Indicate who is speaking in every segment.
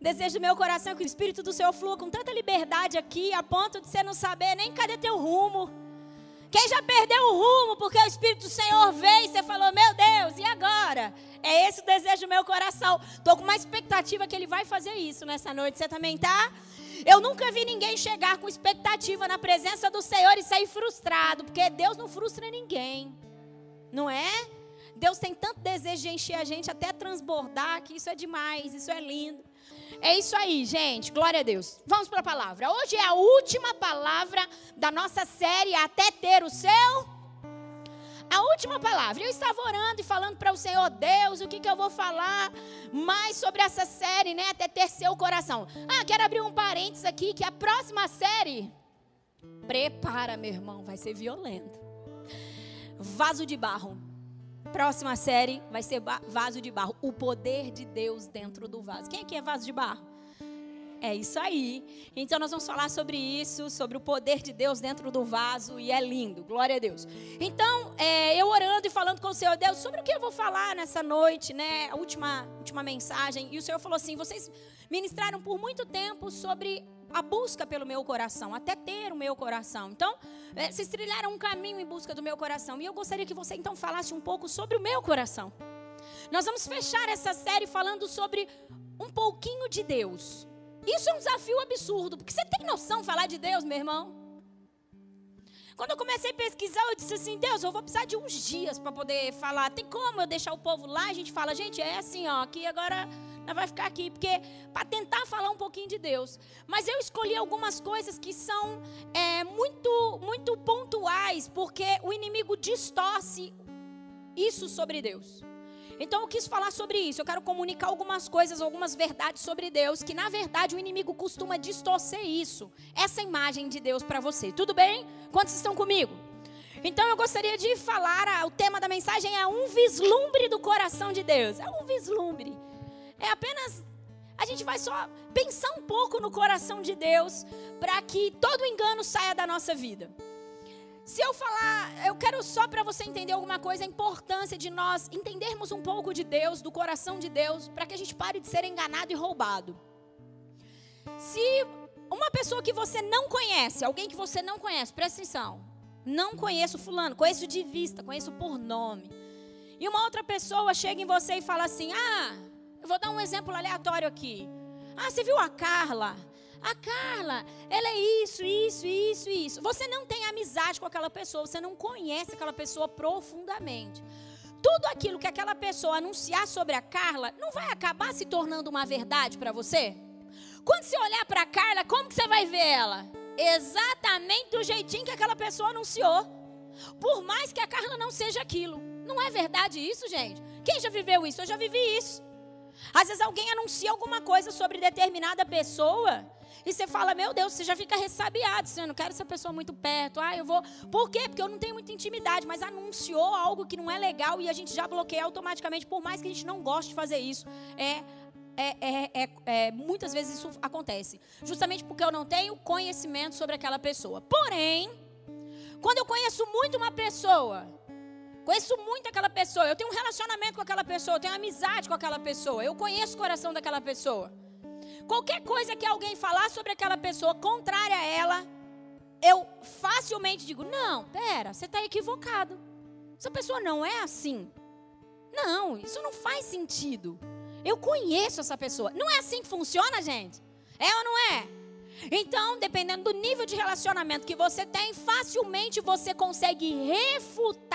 Speaker 1: O desejo do meu coração é que o Espírito do Senhor flua com tanta liberdade aqui, a ponto de você não saber nem cadê teu rumo. Quem já perdeu o rumo porque o Espírito do Senhor veio e você falou, meu Deus, e agora? É esse o desejo do meu coração. Estou com uma expectativa que Ele vai fazer isso nessa noite. Você também tá? Eu nunca vi ninguém chegar com expectativa na presença do Senhor e sair frustrado, porque Deus não frustra ninguém. Não é? Deus tem tanto desejo de encher a gente até transbordar, que isso é demais, isso é lindo. É isso aí, gente. Glória a Deus. Vamos para a palavra. Hoje é a última palavra da nossa série Até Ter o Seu. A última palavra. Eu estava orando e falando para o Senhor, Deus, o que, que eu vou falar mais sobre essa série, né? Até ter seu coração. Ah, quero abrir um parênteses aqui, que a próxima série. Prepara, meu irmão, vai ser violento. Vaso de barro. Próxima série vai ser vaso de barro. O poder de Deus dentro do vaso. Quem aqui é vaso de barro? É isso aí. Então nós vamos falar sobre isso, sobre o poder de Deus dentro do vaso e é lindo. Glória a Deus. Então, é, eu orando e falando com o Senhor Deus sobre o que eu vou falar nessa noite, né? A última, última mensagem. E o Senhor falou assim: vocês ministraram por muito tempo sobre a busca pelo meu coração, até ter o meu coração. Então, é, vocês trilharam um caminho em busca do meu coração. E eu gostaria que você então falasse um pouco sobre o meu coração. Nós vamos fechar essa série falando sobre um pouquinho de Deus. Isso é um desafio absurdo, porque você tem noção de falar de Deus, meu irmão? Quando eu comecei a pesquisar, eu disse assim: Deus, eu vou precisar de uns dias para poder falar. Tem como eu deixar o povo lá? A gente fala, gente, é assim, ó, aqui agora não vai ficar aqui, porque para tentar falar um pouquinho de Deus. Mas eu escolhi algumas coisas que são é, muito, muito pontuais, porque o inimigo distorce isso sobre Deus. Então eu quis falar sobre isso. Eu quero comunicar algumas coisas, algumas verdades sobre Deus, que na verdade o inimigo costuma distorcer isso, essa imagem de Deus para você. Tudo bem? Quantos estão comigo? Então eu gostaria de falar, o tema da mensagem é um vislumbre do coração de Deus. É um vislumbre. É apenas a gente vai só pensar um pouco no coração de Deus para que todo engano saia da nossa vida. Se eu falar, eu quero só para você entender alguma coisa, a importância de nós entendermos um pouco de Deus, do coração de Deus, para que a gente pare de ser enganado e roubado. Se uma pessoa que você não conhece, alguém que você não conhece, presta atenção, não conheço fulano, conheço de vista, conheço por nome. E uma outra pessoa chega em você e fala assim: "Ah, eu vou dar um exemplo aleatório aqui. Ah, você viu a Carla? A Carla, ela é isso, isso, isso, isso. Você não tem amizade com aquela pessoa, você não conhece aquela pessoa profundamente. Tudo aquilo que aquela pessoa anunciar sobre a Carla não vai acabar se tornando uma verdade para você? Quando você olhar para a Carla, como que você vai ver ela? Exatamente do jeitinho que aquela pessoa anunciou. Por mais que a Carla não seja aquilo. Não é verdade isso, gente? Quem já viveu isso? Eu já vivi isso. Às vezes alguém anuncia alguma coisa sobre determinada pessoa e você fala, meu Deus, você já fica ressabiado. Você não quero essa pessoa muito perto. Ah, eu vou. Por quê? Porque eu não tenho muita intimidade, mas anunciou algo que não é legal e a gente já bloqueia automaticamente, por mais que a gente não goste de fazer isso. É é, é, é, é, muitas vezes isso acontece. Justamente porque eu não tenho conhecimento sobre aquela pessoa. Porém, quando eu conheço muito uma pessoa, conheço muito aquela pessoa, eu tenho um relacionamento com aquela pessoa, eu tenho amizade com aquela pessoa, eu conheço o coração daquela pessoa. Qualquer coisa que alguém falar sobre aquela pessoa contrária a ela, eu facilmente digo: não, pera, você está equivocado. Essa pessoa não é assim. Não, isso não faz sentido. Eu conheço essa pessoa. Não é assim que funciona, gente? É ou não é? Então, dependendo do nível de relacionamento que você tem, facilmente você consegue refutar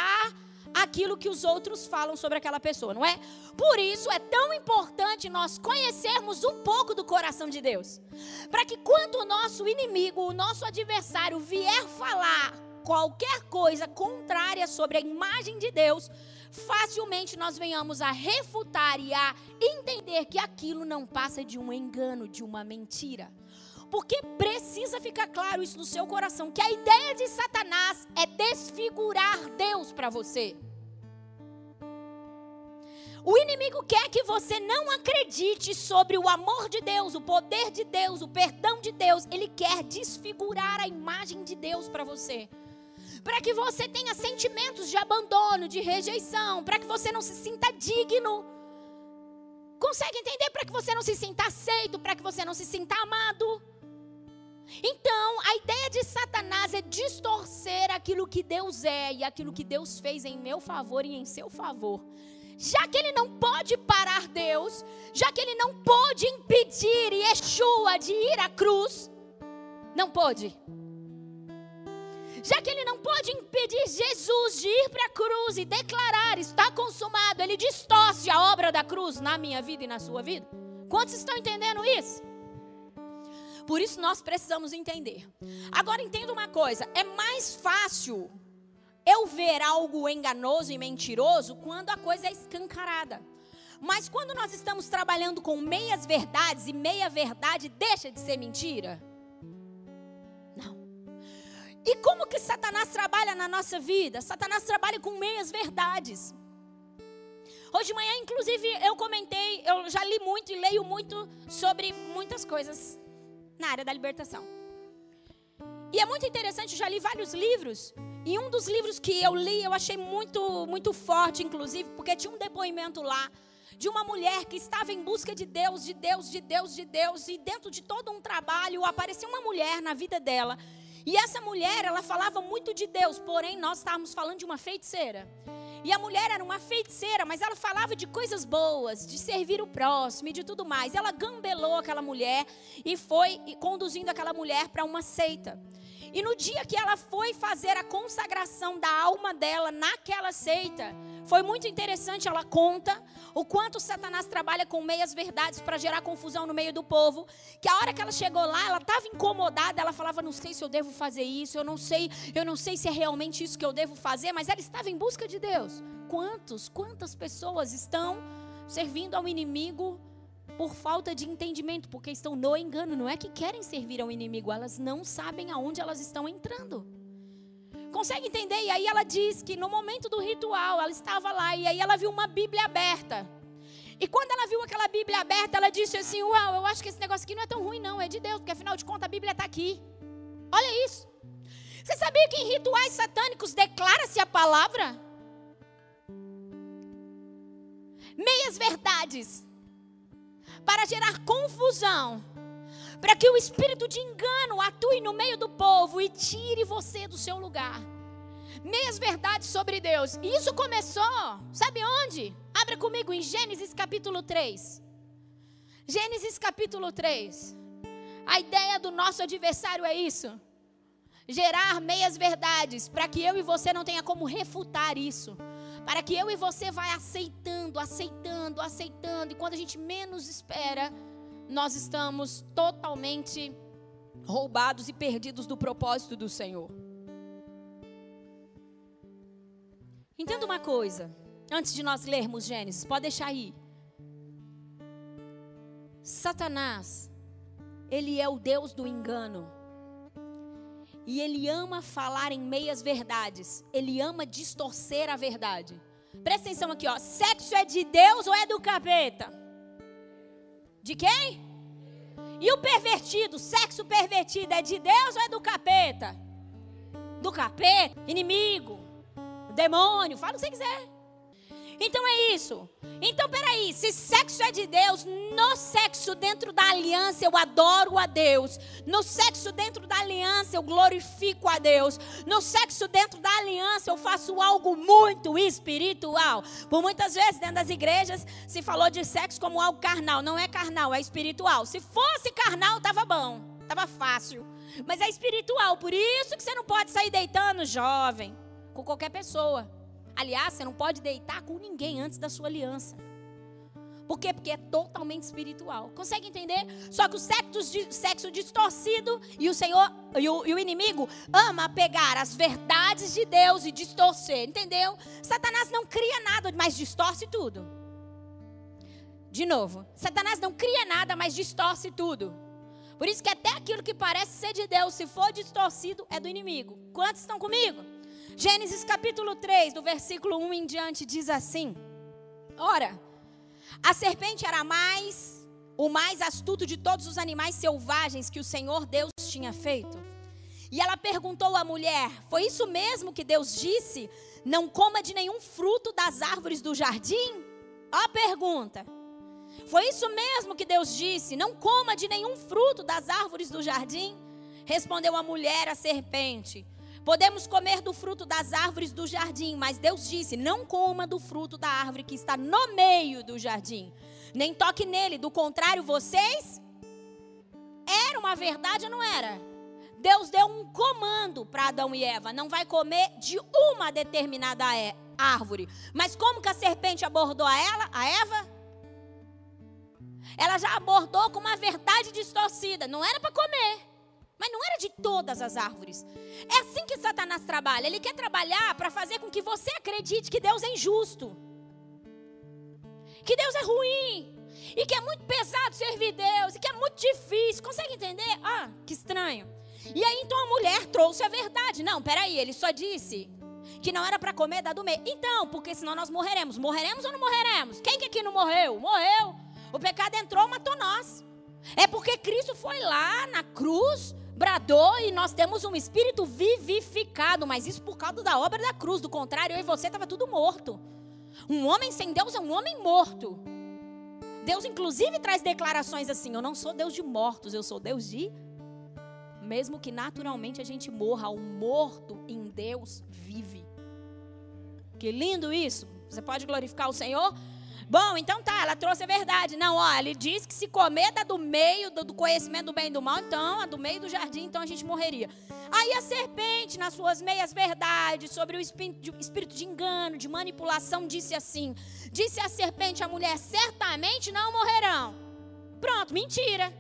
Speaker 1: aquilo que os outros falam sobre aquela pessoa, não é? Por isso é tão importante nós conhecermos um pouco do coração de Deus. Para que quando o nosso inimigo, o nosso adversário vier falar qualquer coisa contrária sobre a imagem de Deus, facilmente nós venhamos a refutar e a entender que aquilo não passa de um engano, de uma mentira. Porque precisa ficar claro isso no seu coração, que a ideia de Satanás é desfigurar Deus para você. O inimigo quer que você não acredite sobre o amor de Deus, o poder de Deus, o perdão de Deus. Ele quer desfigurar a imagem de Deus para você. Para que você tenha sentimentos de abandono, de rejeição, para que você não se sinta digno Consegue entender para que você não se sinta aceito, para que você não se sinta amado? Então, a ideia de Satanás é distorcer aquilo que Deus é e aquilo que Deus fez em meu favor e em seu favor. Já que ele não pode parar Deus, já que ele não pôde impedir Yeshua de ir à cruz, não pôde. Já que ele não pode impedir Jesus de ir para a cruz e declarar está consumado, ele distorce a obra da cruz na minha vida e na sua vida. Quantos estão entendendo isso? Por isso nós precisamos entender. Agora entenda uma coisa: é mais fácil eu ver algo enganoso e mentiroso quando a coisa é escancarada. Mas quando nós estamos trabalhando com meias verdades e meia verdade deixa de ser mentira? Não. E como que Satanás trabalha na nossa vida? Satanás trabalha com meias verdades. Hoje de manhã, inclusive, eu comentei, eu já li muito e leio muito sobre muitas coisas na área da libertação. E é muito interessante, eu já li vários livros. E um dos livros que eu li, eu achei muito, muito forte, inclusive, porque tinha um depoimento lá de uma mulher que estava em busca de Deus, de Deus, de Deus, de Deus, e dentro de todo um trabalho apareceu uma mulher na vida dela. E essa mulher, ela falava muito de Deus, porém nós estávamos falando de uma feiticeira. E a mulher era uma feiticeira, mas ela falava de coisas boas, de servir o próximo e de tudo mais. Ela gambelou aquela mulher e foi conduzindo aquela mulher para uma seita. E no dia que ela foi fazer a consagração da alma dela naquela seita, foi muito interessante. Ela conta o quanto Satanás trabalha com meias verdades para gerar confusão no meio do povo. Que a hora que ela chegou lá, ela estava incomodada. Ela falava: Não sei se eu devo fazer isso, eu não sei, eu não sei se é realmente isso que eu devo fazer. Mas ela estava em busca de Deus. Quantos, quantas pessoas estão servindo ao inimigo? Por falta de entendimento, porque estão no engano. Não é que querem servir ao inimigo, elas não sabem aonde elas estão entrando. Consegue entender? E aí ela diz que no momento do ritual, ela estava lá e aí ela viu uma Bíblia aberta. E quando ela viu aquela Bíblia aberta, ela disse assim: Uau, eu acho que esse negócio aqui não é tão ruim, não, é de Deus, porque afinal de contas a Bíblia está aqui. Olha isso. Você sabia que em rituais satânicos declara-se a palavra? Meias verdades para gerar confusão, para que o espírito de engano atue no meio do povo e tire você do seu lugar. Meias verdades sobre Deus. E isso começou, sabe onde? Abra comigo em Gênesis capítulo 3. Gênesis capítulo 3. A ideia do nosso adversário é isso: gerar meias verdades, para que eu e você não tenha como refutar isso para que eu e você vai aceitando, aceitando, aceitando, e quando a gente menos espera, nós estamos totalmente roubados e perdidos do propósito do Senhor. Entenda uma coisa, antes de nós lermos Gênesis, pode deixar aí. Satanás, ele é o Deus do engano. E ele ama falar em meias verdades. Ele ama distorcer a verdade. Presta atenção aqui, ó. Sexo é de Deus ou é do capeta? De quem? E o pervertido, sexo pervertido é de Deus ou é do capeta? Do capeta, inimigo, demônio, fala o que você quiser. Então é isso. Então, peraí, se sexo é de Deus, no sexo dentro da aliança eu adoro a Deus. No sexo dentro da aliança eu glorifico a Deus. No sexo dentro da aliança eu faço algo muito espiritual. Por muitas vezes dentro das igrejas se falou de sexo como algo carnal. Não é carnal, é espiritual. Se fosse carnal, tava bom, tava fácil. Mas é espiritual, por isso que você não pode sair deitando jovem com qualquer pessoa. Aliás, você não pode deitar com ninguém antes da sua aliança. Por quê? Porque é totalmente espiritual. Consegue entender? Só que o sexo, sexo distorcido e o Senhor e o, e o, inimigo ama pegar as verdades de Deus e distorcer. Entendeu? Satanás não cria nada, mas distorce tudo. De novo, Satanás não cria nada, mas distorce tudo. Por isso que até aquilo que parece ser de Deus, se for distorcido, é do inimigo. Quantos estão comigo? Gênesis capítulo 3, do versículo 1 em diante, diz assim: Ora, a serpente era mais o mais astuto de todos os animais selvagens que o Senhor Deus tinha feito. E ela perguntou à mulher: Foi isso mesmo que Deus disse? Não coma de nenhum fruto das árvores do jardim? Ó a pergunta. Foi isso mesmo que Deus disse: Não coma de nenhum fruto das árvores do jardim. Respondeu a mulher à serpente: Podemos comer do fruto das árvores do jardim, mas Deus disse: Não coma do fruto da árvore que está no meio do jardim, nem toque nele, do contrário, vocês. Era uma verdade ou não era? Deus deu um comando para Adão e Eva: não vai comer de uma determinada é, árvore. Mas como que a serpente abordou a ela, a Eva? Ela já abordou com uma verdade distorcida. Não era para comer. Mas não era de todas as árvores. É assim que Satanás trabalha. Ele quer trabalhar para fazer com que você acredite que Deus é injusto. Que Deus é ruim. E que é muito pesado servir Deus. E que é muito difícil. Consegue entender? Ah, que estranho. E aí então a mulher trouxe a verdade. Não, peraí, ele só disse que não era para comer da do meio. Então, porque senão nós morreremos. Morreremos ou não morreremos? Quem que aqui não morreu? Morreu. O pecado entrou, matou nós. É porque Cristo foi lá na cruz, bradou e nós temos um espírito vivificado, mas isso por causa da obra da cruz. Do contrário, eu e você estava tudo morto. Um homem sem Deus é um homem morto. Deus, inclusive, traz declarações assim: Eu não sou Deus de mortos, eu sou Deus de. Mesmo que naturalmente a gente morra, o morto em Deus vive. Que lindo isso! Você pode glorificar o Senhor? Bom, então tá, ela trouxe a verdade. Não, ó, ele diz que se comer da do meio do, do conhecimento do bem e do mal, então, a do meio do jardim, então a gente morreria. Aí a serpente, nas suas meias verdades, sobre o espírito de, engano, de manipulação, disse assim: Disse a serpente à mulher: certamente não morrerão. Pronto, mentira.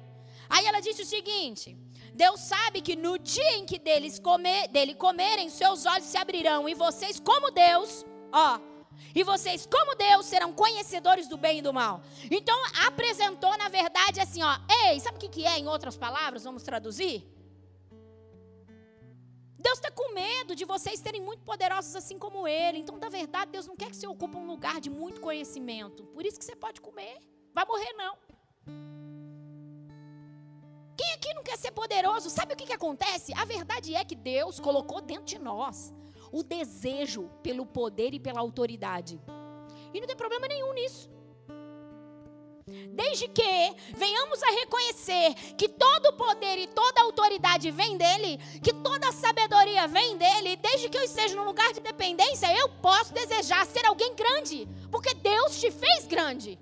Speaker 1: Aí ela disse o seguinte: Deus sabe que no dia em que deles comer, dele comerem, seus olhos se abrirão e vocês, como Deus, ó, e vocês, como Deus, serão conhecedores do bem e do mal. Então, apresentou, na verdade, assim, ó. Ei, sabe o que é, em outras palavras? Vamos traduzir? Deus está com medo de vocês serem muito poderosos assim como Ele. Então, na verdade, Deus não quer que você ocupe um lugar de muito conhecimento. Por isso que você pode comer. Vai morrer, não. Quem aqui não quer ser poderoso? Sabe o que, que acontece? A verdade é que Deus colocou dentro de nós o desejo pelo poder e pela autoridade. E não tem problema nenhum nisso. Desde que venhamos a reconhecer que todo poder e toda autoridade vem dele, que toda sabedoria vem dele, desde que eu esteja num lugar de dependência, eu posso desejar ser alguém grande, porque Deus te fez grande.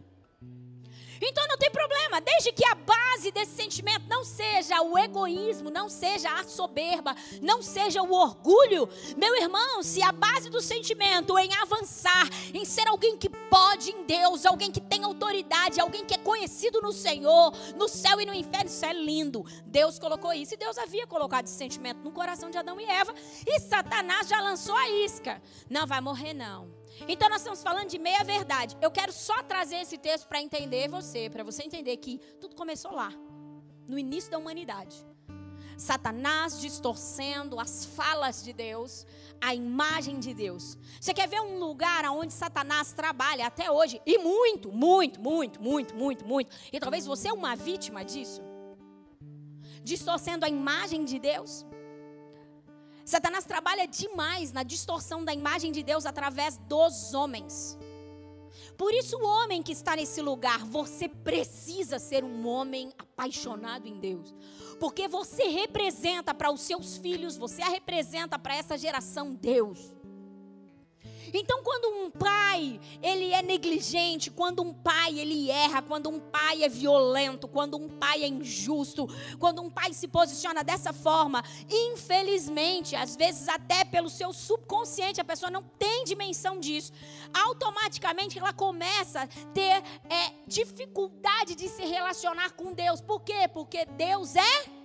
Speaker 1: Então não tem problema, desde que a base desse sentimento não seja o egoísmo, não seja a soberba, não seja o orgulho. Meu irmão, se a base do sentimento em avançar, em ser alguém que pode em Deus, alguém que tem autoridade, alguém que é conhecido no Senhor, no céu e no inferno, isso é lindo. Deus colocou isso e Deus havia colocado esse sentimento no coração de Adão e Eva, e Satanás já lançou a isca. Não vai morrer não. Então nós estamos falando de meia verdade. Eu quero só trazer esse texto para entender você, para você entender que tudo começou lá, no início da humanidade. Satanás distorcendo as falas de Deus, a imagem de Deus. Você quer ver um lugar onde Satanás trabalha até hoje? E muito, muito, muito, muito, muito, muito. E talvez você é uma vítima disso. Distorcendo a imagem de Deus. Satanás trabalha demais na distorção da imagem de Deus através dos homens. Por isso, o homem que está nesse lugar, você precisa ser um homem apaixonado em Deus. Porque você representa para os seus filhos, você representa para essa geração Deus. Então, quando um pai ele é negligente, quando um pai ele erra, quando um pai é violento, quando um pai é injusto, quando um pai se posiciona dessa forma, infelizmente, às vezes até pelo seu subconsciente, a pessoa não tem dimensão disso. Automaticamente ela começa a ter é, dificuldade de se relacionar com Deus. Por quê? Porque Deus é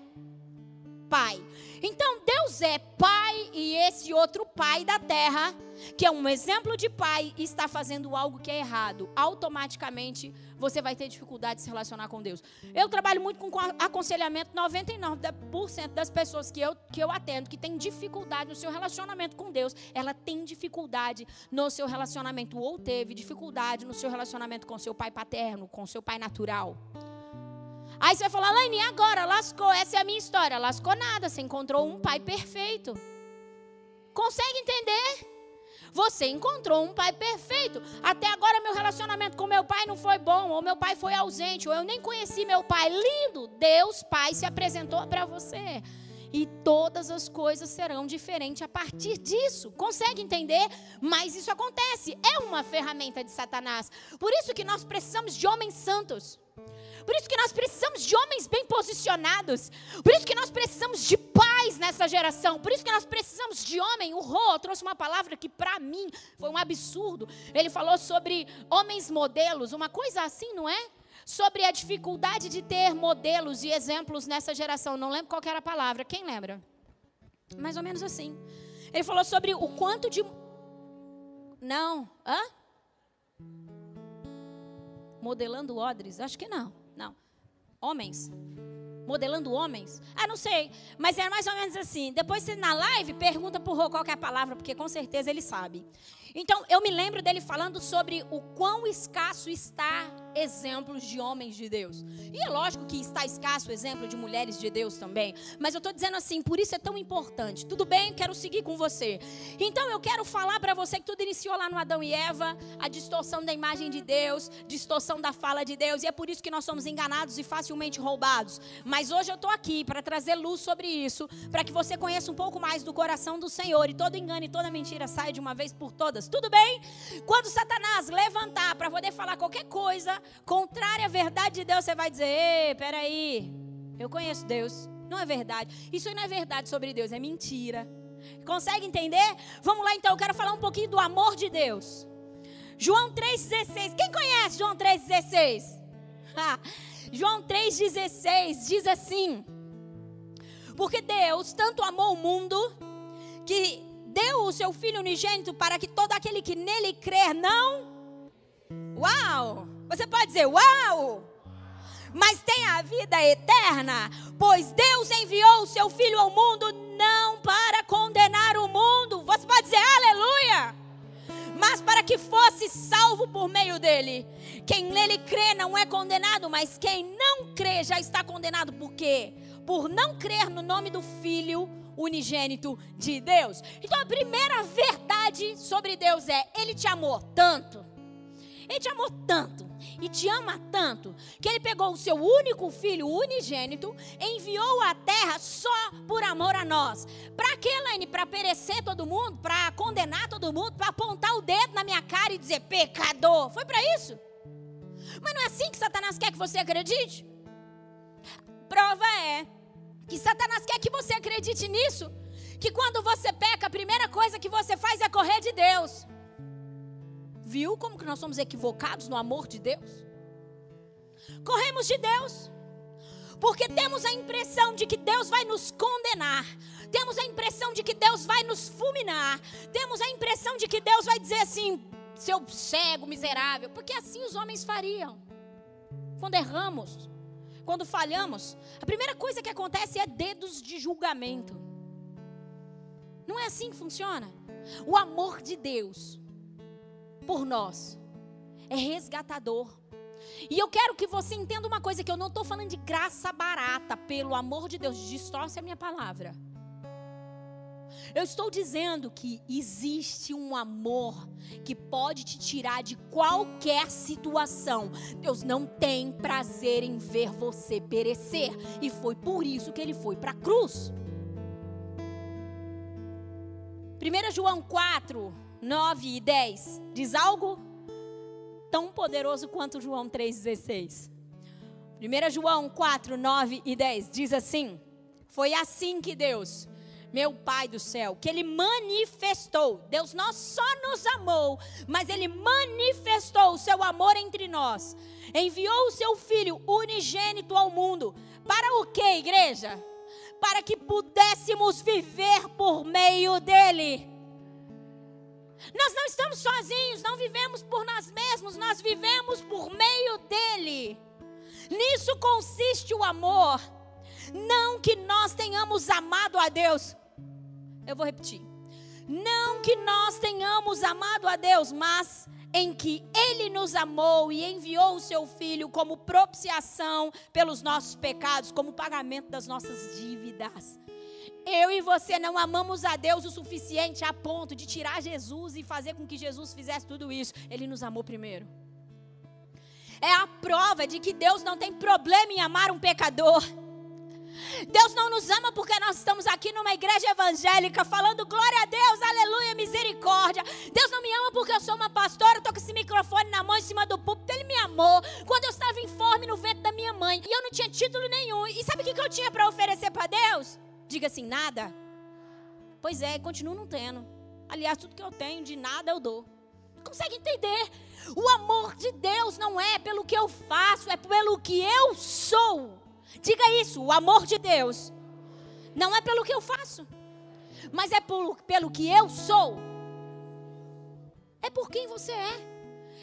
Speaker 1: pai. Então Deus é pai e esse outro pai da terra, que é um exemplo de pai, está fazendo algo que é errado. Automaticamente você vai ter dificuldade de se relacionar com Deus. Eu trabalho muito com aconselhamento. 99% das pessoas que eu, que eu atendo que tem dificuldade no seu relacionamento com Deus, ela tem dificuldade no seu relacionamento ou teve dificuldade no seu relacionamento com seu pai paterno, com seu pai natural. Aí você vai falar, Laine, agora? Lascou. Essa é a minha história. Lascou nada. Você encontrou um pai perfeito. Consegue entender? Você encontrou um pai perfeito. Até agora meu relacionamento com meu pai não foi bom, ou meu pai foi ausente, ou eu nem conheci meu pai. Lindo! Deus, Pai, se apresentou para você. E todas as coisas serão diferentes a partir disso. Consegue entender? Mas isso acontece. É uma ferramenta de Satanás. Por isso que nós precisamos de homens santos. Por isso que nós precisamos de homens bem posicionados. Por isso que nós precisamos de pais nessa geração. Por isso que nós precisamos de homem. O Rô trouxe uma palavra que para mim foi um absurdo. Ele falou sobre homens modelos, uma coisa assim, não é? Sobre a dificuldade de ter modelos e exemplos nessa geração. Não lembro qual era a palavra. Quem lembra? Mais ou menos assim. Ele falou sobre o quanto de Não, hã? Modelando odres? Acho que não. Não. Homens. Modelando homens? Ah, não sei. Mas é mais ou menos assim. Depois você na live pergunta pro Rô qual é a palavra, porque com certeza ele sabe. Então, eu me lembro dele falando sobre o quão escasso está exemplos de homens de Deus. E é lógico que está escasso o exemplo de mulheres de Deus também. Mas eu estou dizendo assim, por isso é tão importante. Tudo bem, quero seguir com você. Então eu quero falar para você que tudo iniciou lá no Adão e Eva, a distorção da imagem de Deus, distorção da fala de Deus. E é por isso que nós somos enganados e facilmente roubados. Mas hoje eu estou aqui para trazer luz sobre isso, para que você conheça um pouco mais do coração do Senhor. E todo engano e toda mentira saia de uma vez por todas tudo bem? Quando Satanás levantar para poder falar qualquer coisa contrária à verdade de Deus, você vai dizer: Ei, peraí, eu conheço Deus. Não é verdade. Isso não é verdade sobre Deus, é mentira. Consegue entender? Vamos lá então, eu quero falar um pouquinho do amor de Deus. João 3,16. Quem conhece João 3,16? Ah, João 3,16 diz assim: Porque Deus tanto amou o mundo que deu o seu Filho unigênito para que todo aquele que nele crer não. Uau! Você pode dizer, uau! Mas tem a vida eterna, pois Deus enviou o seu Filho ao mundo não para condenar o mundo. Você pode dizer, aleluia! Mas para que fosse salvo por meio dele. Quem nele crê não é condenado, mas quem não crê já está condenado. Por quê? Por não crer no nome do Filho unigênito de Deus. Então a primeira verdade sobre Deus é: Ele te amou tanto. Ele te amou tanto e te ama tanto que ele pegou o seu único filho unigênito, enviou à terra só por amor a nós. Para que, Elaine? Para perecer todo mundo? Para condenar todo mundo? Para apontar o dedo na minha cara e dizer pecador? Foi para isso? Mas não é assim que Satanás quer que você acredite? Prova é que Satanás quer que você acredite nisso. Que quando você peca, a primeira coisa que você faz é correr de Deus. Viu como que nós somos equivocados no amor de Deus? Corremos de Deus. Porque temos a impressão de que Deus vai nos condenar. Temos a impressão de que Deus vai nos fulminar. Temos a impressão de que Deus vai dizer assim: seu cego, miserável. Porque assim os homens fariam. Quando erramos, quando falhamos, a primeira coisa que acontece é dedos de julgamento. Não é assim que funciona? O amor de Deus por nós é resgatador. E eu quero que você entenda uma coisa: que eu não estou falando de graça barata, pelo amor de Deus, distorce a minha palavra. Eu estou dizendo que existe um amor que pode te tirar de qualquer situação. Deus não tem prazer em ver você perecer. E foi por isso que ele foi para a cruz. 1 João 4, 9 e 10 diz algo tão poderoso quanto João 3,16. 1 João 4, 9 e 10 diz assim: Foi assim que Deus meu Pai do céu, que Ele manifestou. Deus não só nos amou, mas Ele manifestou o seu amor entre nós. Enviou o seu Filho unigênito ao mundo. Para o que, igreja? Para que pudéssemos viver por meio dEle. Nós não estamos sozinhos, não vivemos por nós mesmos, nós vivemos por meio dEle. Nisso consiste o amor. Não que nós tenhamos amado a Deus, eu vou repetir. Não que nós tenhamos amado a Deus, mas em que Ele nos amou e enviou o Seu Filho como propiciação pelos nossos pecados, como pagamento das nossas dívidas. Eu e você não amamos a Deus o suficiente a ponto de tirar Jesus e fazer com que Jesus fizesse tudo isso. Ele nos amou primeiro. É a prova de que Deus não tem problema em amar um pecador. Deus não nos ama porque nós estamos aqui numa igreja evangélica falando glória a Deus, aleluia, misericórdia. Deus não me ama porque eu sou uma pastora, estou com esse microfone na mão em cima do púlpito. Ele me amou quando eu estava informe no ventre da minha mãe e eu não tinha título nenhum. E sabe o que eu tinha para oferecer para Deus? Diga assim: nada. Pois é, continuo não tendo. Aliás, tudo que eu tenho de nada eu dou. Consegue entender? O amor de Deus não é pelo que eu faço, é pelo que eu sou. Diga isso, o amor de Deus não é pelo que eu faço, mas é pelo, pelo que eu sou. É por quem você é.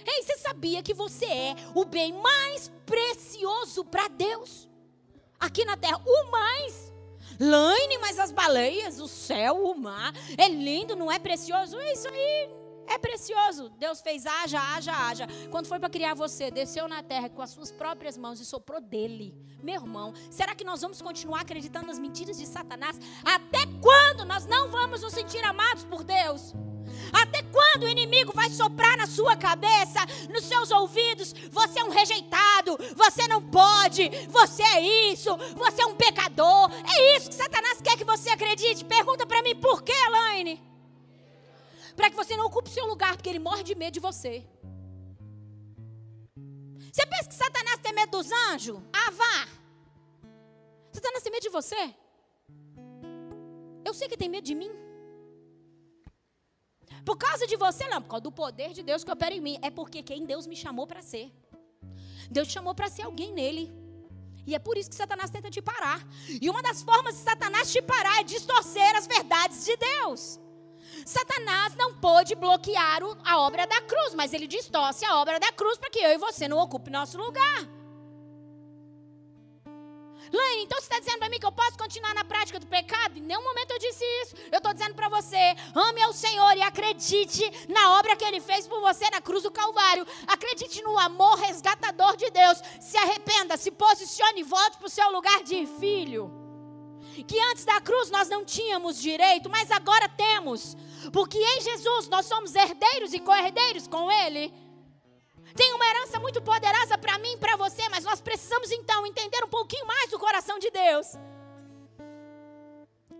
Speaker 1: Ei, você sabia que você é o bem mais precioso para Deus? Aqui na terra, o mais. Laine, mas as baleias, o céu, o mar, é lindo, não é precioso? É isso aí é precioso. Deus fez haja, haja, haja. Quando foi para criar você, desceu na terra com as suas próprias mãos e soprou dele. Meu irmão, será que nós vamos continuar acreditando nas mentiras de Satanás? Até quando nós não vamos nos sentir amados por Deus? Até quando o inimigo vai soprar na sua cabeça, nos seus ouvidos? Você é um rejeitado, você não pode, você é isso, você é um pecador. É isso que Satanás quer que você acredite. Pergunta para mim por que, Elaine? para que você não ocupe seu lugar, porque ele morre de medo de você. Você pensa que Satanás tem medo dos anjos? Ah, vá. Satanás tem medo de você? Eu sei que tem medo de mim. Por causa de você, não, por causa do poder de Deus que opera em mim. É porque quem Deus me chamou para ser. Deus te chamou para ser alguém nele. E é por isso que Satanás tenta te parar. E uma das formas de Satanás te parar é distorcer as verdades de Deus. Satanás não pôde bloquear a obra da cruz, mas ele distorce a obra da cruz para que eu e você não ocupe nosso lugar. Laine, então você está dizendo para mim que eu posso continuar na prática do pecado? Em nenhum momento eu disse isso. Eu estou dizendo para você: ame ao Senhor e acredite na obra que Ele fez por você na cruz do Calvário. Acredite no amor resgatador de Deus. Se arrependa, se posicione e volte para o seu lugar de filho que antes da cruz nós não tínhamos direito, mas agora temos, porque em Jesus nós somos herdeiros e co-herdeiros com Ele. Tem uma herança muito poderosa para mim e para você, mas nós precisamos então entender um pouquinho mais do coração de Deus.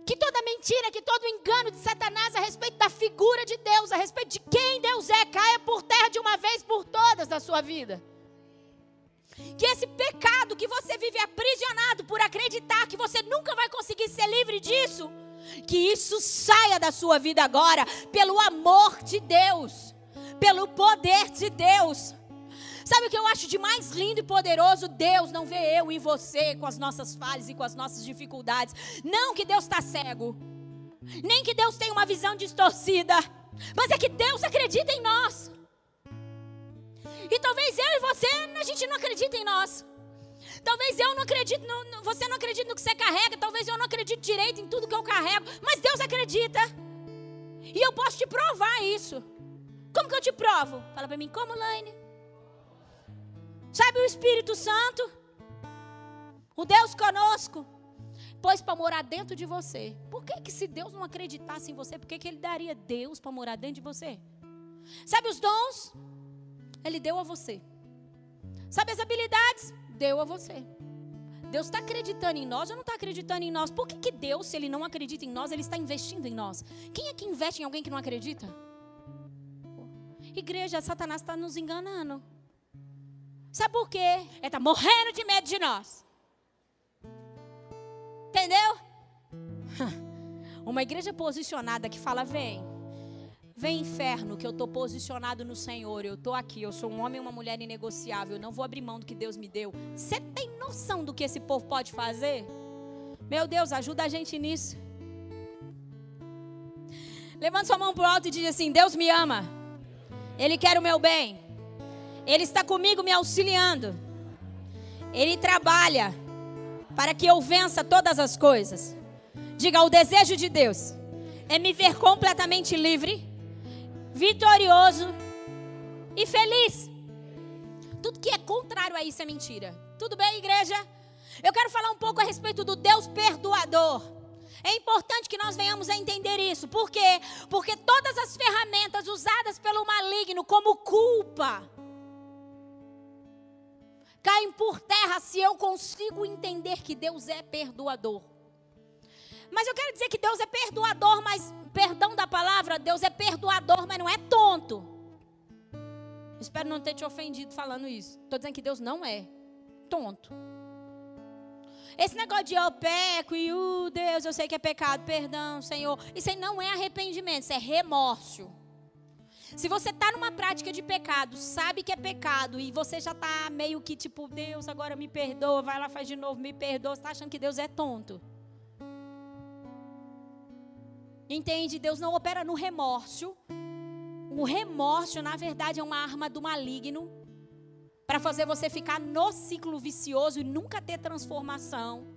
Speaker 1: Que toda mentira, que todo engano de Satanás a respeito da figura de Deus, a respeito de quem Deus é, caia por terra de uma vez por todas na sua vida. Que esse pecado que você vive aprisionado por acreditar que você nunca vai conseguir ser livre disso, que isso saia da sua vida agora, pelo amor de Deus, pelo poder de Deus. Sabe o que eu acho de mais lindo e poderoso? Deus não vê eu e você com as nossas falhas e com as nossas dificuldades. Não que Deus está cego, nem que Deus tem uma visão distorcida, mas é que Deus acredita em nós. E talvez eu e você, a gente não acredita em nós. Talvez eu não acredite, no, você não acredite no que você carrega, talvez eu não acredite direito em tudo que eu carrego, mas Deus acredita. E eu posso te provar isso. Como que eu te provo? Fala para mim, como, Laine? Sabe o Espírito Santo? O Deus conosco. Pôs para morar dentro de você. Por que, que se Deus não acreditasse em você, por que, que Ele daria Deus para morar dentro de você? Sabe os dons? Ele deu a você. Sabe as habilidades? Deu a você. Deus está acreditando em nós ou não está acreditando em nós? Por que, que Deus, se Ele não acredita em nós, Ele está investindo em nós? Quem é que investe em alguém que não acredita? Igreja, Satanás está nos enganando. Sabe por quê? Ele está morrendo de medo de nós. Entendeu? Uma igreja posicionada que fala: vem, Vem inferno, que eu estou posicionado no Senhor. Eu estou aqui, eu sou um homem e uma mulher inegociável. Eu não vou abrir mão do que Deus me deu. Você tem noção do que esse povo pode fazer? Meu Deus, ajuda a gente nisso. Levanta sua mão para o alto e diz assim: Deus me ama. Ele quer o meu bem. Ele está comigo me auxiliando. Ele trabalha para que eu vença todas as coisas. Diga: o desejo de Deus é me ver completamente livre vitorioso e feliz. Tudo que é contrário a isso é mentira. Tudo bem, igreja? Eu quero falar um pouco a respeito do Deus perdoador. É importante que nós venhamos a entender isso. Por quê? Porque todas as ferramentas usadas pelo maligno como culpa caem por terra se eu consigo entender que Deus é perdoador. Mas eu quero dizer que Deus é perdoador, mas perdão da palavra, Deus é perdoador, mas não é tonto. Espero não ter te ofendido falando isso. Estou dizendo que Deus não é tonto. Esse negócio de eu peco e uh, Deus, eu sei que é pecado, perdão, Senhor. Isso aí não é arrependimento, isso é remorso. Se você está numa prática de pecado, sabe que é pecado e você já está meio que tipo, Deus, agora me perdoa, vai lá, faz de novo, me perdoa, você está achando que Deus é tonto. Entende? Deus não opera no remorso. O remorso, na verdade, é uma arma do maligno para fazer você ficar no ciclo vicioso e nunca ter transformação.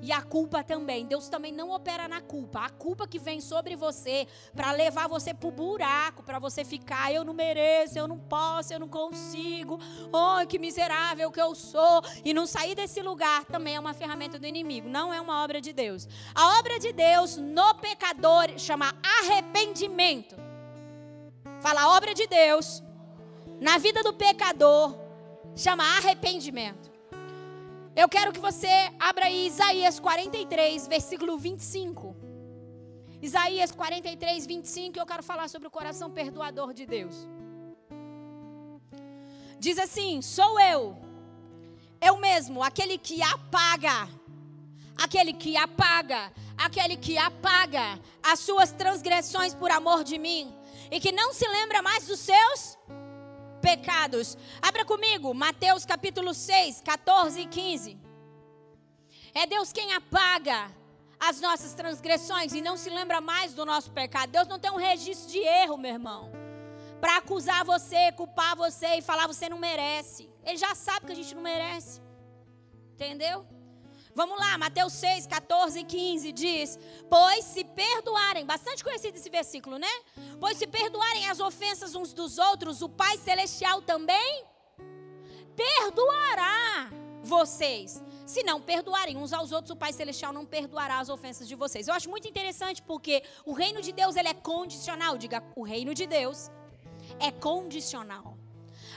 Speaker 1: E a culpa também. Deus também não opera na culpa. A culpa que vem sobre você para levar você para o buraco, para você ficar, eu não mereço, eu não posso, eu não consigo. Oh, que miserável que eu sou. E não sair desse lugar também é uma ferramenta do inimigo. Não é uma obra de Deus. A obra de Deus no pecador chama arrependimento. Fala, a obra de Deus na vida do pecador chama arrependimento. Eu quero que você abra aí Isaías 43, versículo 25. Isaías 43, 25, eu quero falar sobre o coração perdoador de Deus. Diz assim: Sou eu, eu mesmo, aquele que apaga, aquele que apaga, aquele que apaga as suas transgressões por amor de mim, e que não se lembra mais dos seus pecados. Abra comigo, Mateus capítulo 6, 14 e 15. É Deus quem apaga as nossas transgressões e não se lembra mais do nosso pecado. Deus não tem um registro de erro, meu irmão, para acusar você, culpar você e falar você não merece. Ele já sabe que a gente não merece. Entendeu? Vamos lá, Mateus 6, 14 e 15 diz: Pois se perdoarem, bastante conhecido esse versículo, né? Pois se perdoarem as ofensas uns dos outros, o Pai Celestial também perdoará vocês. Se não perdoarem uns aos outros, o Pai Celestial não perdoará as ofensas de vocês. Eu acho muito interessante porque o reino de Deus ele é condicional. Diga, o reino de Deus é condicional.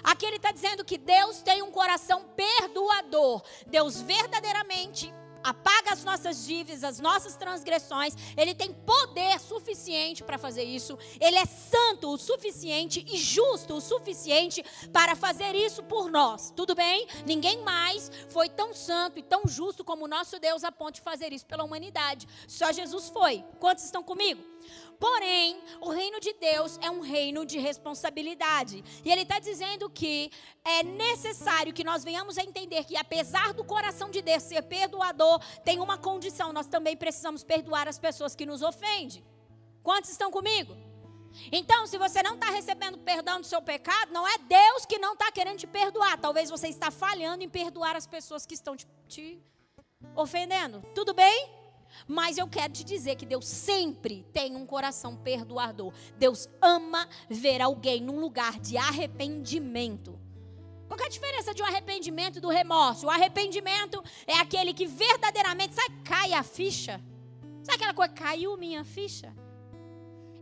Speaker 1: Aqui ele está dizendo que Deus tem um coração perdoador. Deus verdadeiramente apaga as nossas dívidas, as nossas transgressões. Ele tem poder suficiente para fazer isso. Ele é santo o suficiente e justo o suficiente para fazer isso por nós. Tudo bem? Ninguém mais foi tão santo e tão justo como o nosso Deus a ponto de fazer isso pela humanidade. Só Jesus foi. Quantos estão comigo? Porém, o reino de Deus é um reino de responsabilidade. E ele está dizendo que é necessário que nós venhamos a entender que, apesar do coração de Deus ser perdoador, tem uma condição: nós também precisamos perdoar as pessoas que nos ofendem. Quantos estão comigo? Então, se você não está recebendo perdão do seu pecado, não é Deus que não está querendo te perdoar. Talvez você está falhando em perdoar as pessoas que estão te, te ofendendo. Tudo bem? Mas eu quero te dizer que Deus sempre tem um coração perdoador. Deus ama ver alguém num lugar de arrependimento. Qual é a diferença de um arrependimento e do remorso? O arrependimento é aquele que verdadeiramente, sabe, cai a ficha. Sabe aquela coisa, caiu minha ficha?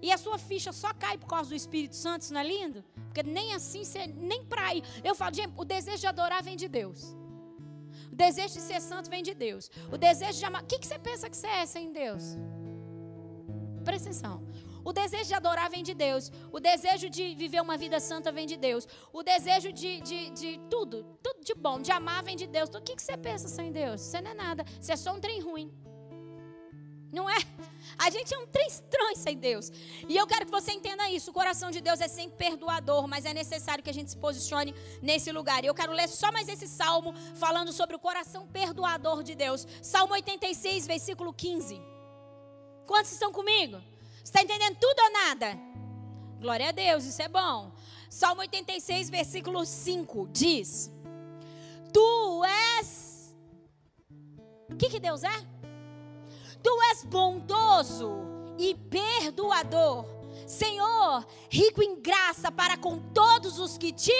Speaker 1: E a sua ficha só cai por causa do Espírito Santo, isso não é lindo? Porque nem assim, nem para ir. Eu falo, gente, o desejo de adorar vem de Deus desejo de ser santo vem de Deus. O desejo de amar. O que, que você pensa que você é sem Deus? Presta atenção. O desejo de adorar vem de Deus. O desejo de viver uma vida santa vem de Deus. O desejo de, de, de tudo, tudo de bom, de amar vem de Deus. O que, que você pensa sem Deus? Você não é nada. Você é só um trem ruim. Não é? A gente é um estranho sem Deus. E eu quero que você entenda isso. O coração de Deus é sempre perdoador, mas é necessário que a gente se posicione nesse lugar. E eu quero ler só mais esse salmo falando sobre o coração perdoador de Deus. Salmo 86, versículo 15. Quantos estão comigo? Está entendendo tudo ou nada? Glória a Deus, isso é bom. Salmo 86, versículo 5 diz: Tu és. O que, que Deus é? Tu és bondoso e perdoador, Senhor, rico em graça para com todos os que te.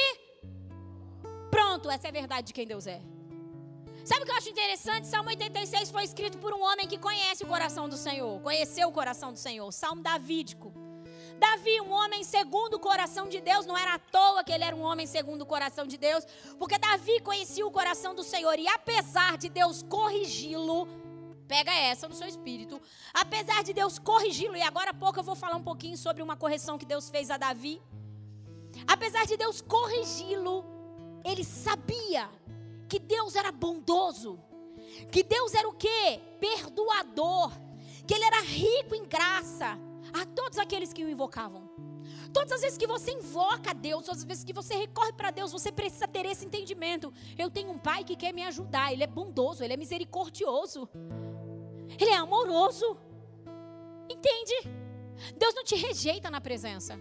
Speaker 1: Pronto, essa é a verdade de quem Deus é. Sabe o que eu acho interessante? Salmo 86 foi escrito por um homem que conhece o coração do Senhor, conheceu o coração do Senhor, Salmo Davídico. Davi, um homem segundo o coração de Deus, não era à toa que ele era um homem segundo o coração de Deus, porque Davi conhecia o coração do Senhor e apesar de Deus corrigi-lo, pega essa no seu espírito, apesar de Deus corrigi-lo, e agora há pouco eu vou falar um pouquinho sobre uma correção que Deus fez a Davi. Apesar de Deus corrigi-lo, ele sabia que Deus era bondoso, que Deus era o quê? Perdoador, que ele era rico em graça a todos aqueles que o invocavam. Todas as vezes que você invoca a Deus, todas as vezes que você recorre para Deus, você precisa ter esse entendimento. Eu tenho um pai que quer me ajudar, ele é bondoso, ele é misericordioso. Ele é amoroso. Entende? Deus não te rejeita na presença.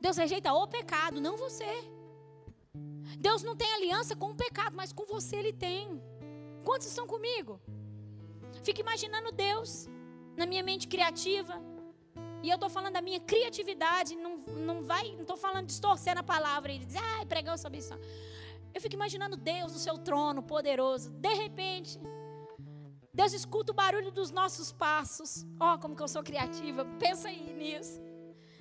Speaker 1: Deus rejeita o pecado, não você. Deus não tem aliança com o pecado, mas com você ele tem. Quantos estão comigo? Fico imaginando Deus na minha mente criativa, e eu estou falando da minha criatividade, não, não vai, não estou falando distorcendo a palavra e dizer, ai, pregou sobre isso. Eu fico imaginando Deus no seu trono poderoso. De repente, Deus escuta o barulho dos nossos passos. Ó, oh, como que eu sou criativa. Pensa aí nisso.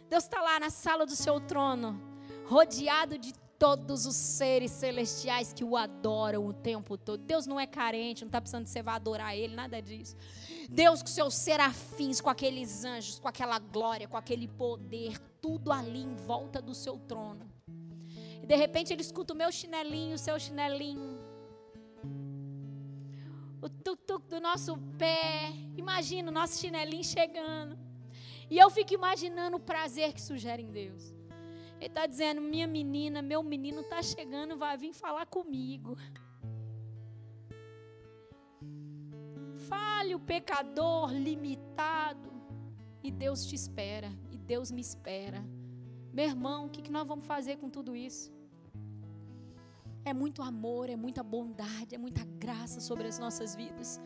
Speaker 1: Deus está lá na sala do seu trono, rodeado de todos os seres celestiais que o adoram o tempo todo. Deus não é carente, não está precisando que você vá adorar Ele, nada disso. Deus com seus serafins, com aqueles anjos, com aquela glória, com aquele poder, tudo ali em volta do seu trono. E de repente ele escuta o meu chinelinho, o seu chinelinho. O tuk-tuk do nosso pé. Imagina o nosso chinelinho chegando. E eu fico imaginando o prazer que sugere em Deus. Ele está dizendo: minha menina, meu menino está chegando, vai vir falar comigo. Fale o pecador limitado. E Deus te espera. E Deus me espera. Meu irmão, o que, que nós vamos fazer com tudo isso? É muito amor, é muita bondade, é muita graça sobre as nossas vidas.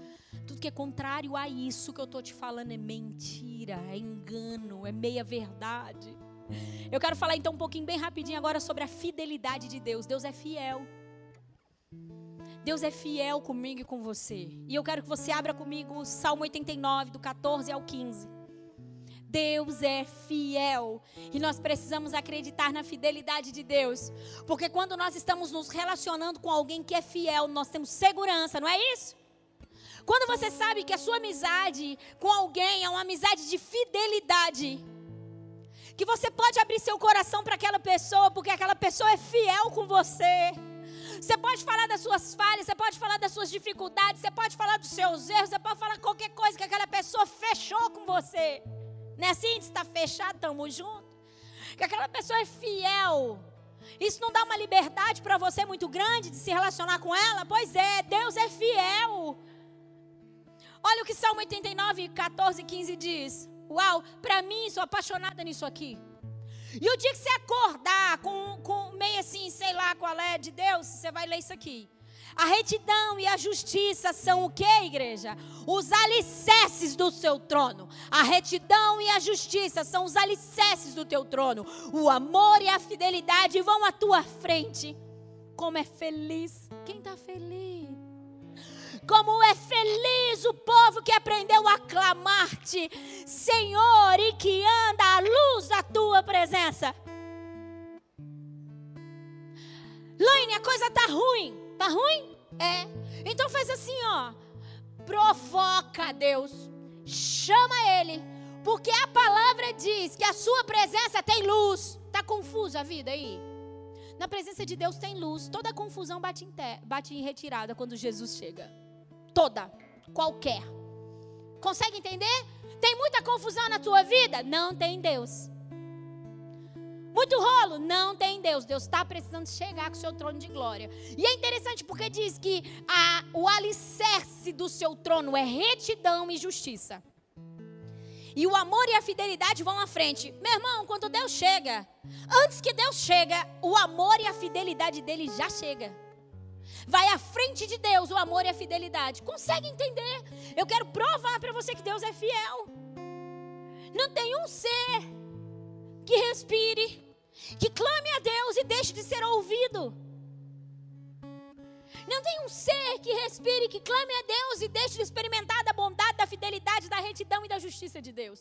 Speaker 1: Tudo que é contrário a isso que eu estou te falando é mentira, é engano, é meia verdade. Eu quero falar então um pouquinho bem rapidinho agora sobre a fidelidade de Deus. Deus é fiel. Deus é fiel comigo e com você. E eu quero que você abra comigo o Salmo 89, do 14 ao 15. Deus é fiel e nós precisamos acreditar na fidelidade de Deus, porque quando nós estamos nos relacionando com alguém que é fiel, nós temos segurança, não é isso? Quando você sabe que a sua amizade com alguém é uma amizade de fidelidade, que você pode abrir seu coração para aquela pessoa, porque aquela pessoa é fiel com você. Você pode falar das suas falhas, você pode falar das suas dificuldades, você pode falar dos seus erros, você pode falar qualquer coisa que aquela pessoa fechou com você. Não é assim? Está fechado, estamos juntos. Que aquela pessoa é fiel. Isso não dá uma liberdade para você muito grande de se relacionar com ela? Pois é, Deus é fiel. Olha o que Salmo 89, 14 e 15 diz. Uau, para mim, sou apaixonada nisso aqui. E o dia que você acordar com, com meio assim, sei lá qual é de Deus, você vai ler isso aqui. A retidão e a justiça são o que, igreja? Os alicerces do seu trono. A retidão e a justiça são os alicerces do teu trono. O amor e a fidelidade vão à tua frente. Como é feliz. Quem está feliz? Como é feliz o povo que aprendeu a clamar-te, Senhor, e que anda à luz da tua presença. Laine, a coisa tá ruim. Tá ruim? É. Então faz assim, ó. Provoca Deus. Chama Ele. Porque a palavra diz que a sua presença tem luz. Tá confusa a vida aí? Na presença de Deus tem luz. Toda confusão bate em, te, bate em retirada quando Jesus chega toda, qualquer. Consegue entender? Tem muita confusão na tua vida? Não tem Deus. Muito rolo? Não tem Deus. Deus está precisando chegar com o seu trono de glória. E é interessante porque diz que a, o alicerce do seu trono é retidão e justiça. E o amor e a fidelidade vão à frente. Meu irmão, quando Deus chega, antes que Deus chega, o amor e a fidelidade dele já chega vai à frente de Deus o amor e a fidelidade. Consegue entender? Eu quero provar para você que Deus é fiel. Não tem um ser que respire, que clame a Deus e deixe de ser ouvido. Não tem um ser que respire, que clame a Deus e deixe de experimentar da bondade, da fidelidade, da retidão e da justiça de Deus.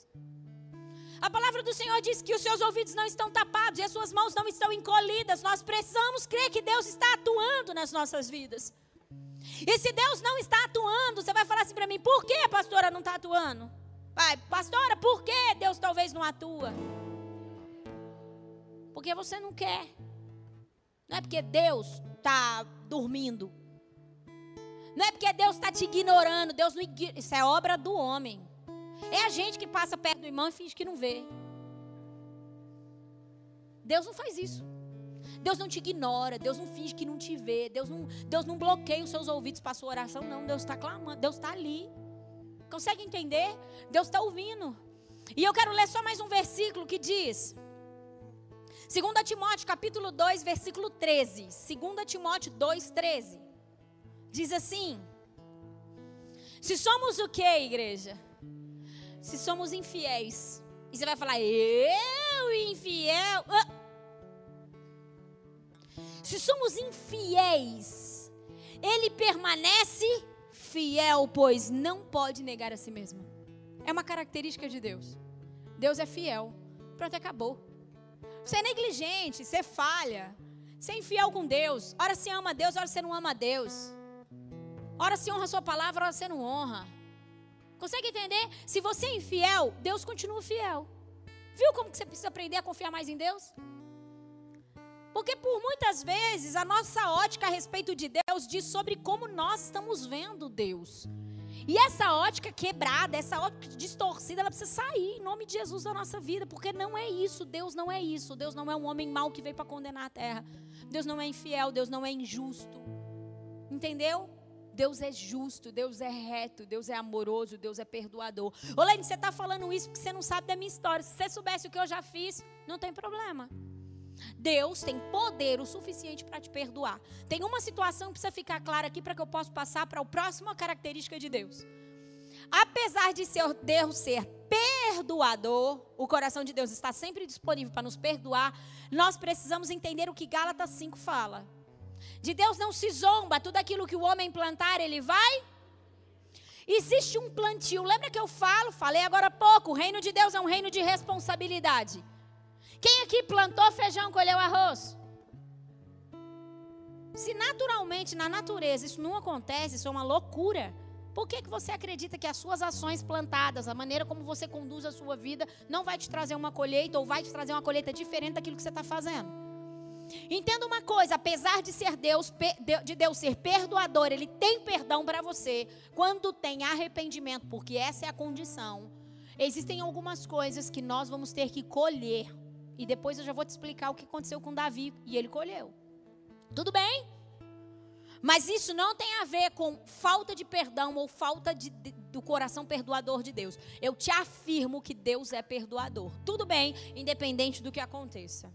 Speaker 1: A palavra do Senhor diz que os seus ouvidos não estão tapados e as suas mãos não estão encolhidas. Nós precisamos crer que Deus está atuando nas nossas vidas. E se Deus não está atuando, você vai falar assim para mim: por que a pastora não está atuando? Vai, pastora, por que Deus talvez não atua? Porque você não quer. Não é porque Deus está dormindo. Não é porque Deus está te ignorando. Deus não Isso é obra do homem. É a gente que passa perto do irmão e finge que não vê. Deus não faz isso. Deus não te ignora, Deus não finge que não te vê, Deus não, Deus não bloqueia os seus ouvidos para a sua oração, não. Deus está clamando, Deus está ali. Consegue entender? Deus está ouvindo. E eu quero ler só mais um versículo que diz. 2 Timóteo capítulo 2, versículo 13. 2 Timóteo 2, 13. Diz assim: Se somos o que, igreja? Se somos infiéis. E você vai falar, eu infiel? Ah. Se somos infiéis, ele permanece fiel, pois não pode negar a si mesmo. É uma característica de Deus. Deus é fiel. Pronto, acabou. Você é negligente, você falha. Você é infiel com Deus. Ora se ama a Deus, ora você não ama a Deus. Ora se honra a sua palavra, ora você não honra. Consegue entender? Se você é infiel, Deus continua fiel. Viu como que você precisa aprender a confiar mais em Deus? Porque por muitas vezes a nossa ótica a respeito de Deus diz sobre como nós estamos vendo Deus. E essa ótica quebrada, essa ótica distorcida, ela precisa sair em nome de Jesus da nossa vida, porque não é isso, Deus não é isso. Deus não é um homem mau que veio para condenar a terra. Deus não é infiel, Deus não é injusto. Entendeu? Deus é justo, Deus é reto, Deus é amoroso, Deus é perdoador. Olene, você está falando isso porque você não sabe da minha história. Se você soubesse o que eu já fiz, não tem problema. Deus tem poder o suficiente para te perdoar. Tem uma situação que precisa ficar clara aqui para que eu possa passar para a próxima característica de Deus. Apesar de seu Deus ser perdoador, o coração de Deus está sempre disponível para nos perdoar, nós precisamos entender o que Gálatas 5 fala. De Deus não se zomba, tudo aquilo que o homem plantar, ele vai. Existe um plantio, lembra que eu falo, falei agora há pouco, o reino de Deus é um reino de responsabilidade. Quem aqui plantou feijão, colheu arroz? Se naturalmente, na natureza, isso não acontece, isso é uma loucura. Por que, que você acredita que as suas ações plantadas, a maneira como você conduz a sua vida, não vai te trazer uma colheita ou vai te trazer uma colheita diferente daquilo que você está fazendo? Entenda uma coisa, apesar de ser Deus, de Deus ser perdoador, Ele tem perdão para você quando tem arrependimento, porque essa é a condição. Existem algumas coisas que nós vamos ter que colher e depois eu já vou te explicar o que aconteceu com Davi e ele colheu. Tudo bem? Mas isso não tem a ver com falta de perdão ou falta de, de, do coração perdoador de Deus. Eu te afirmo que Deus é perdoador. Tudo bem, independente do que aconteça.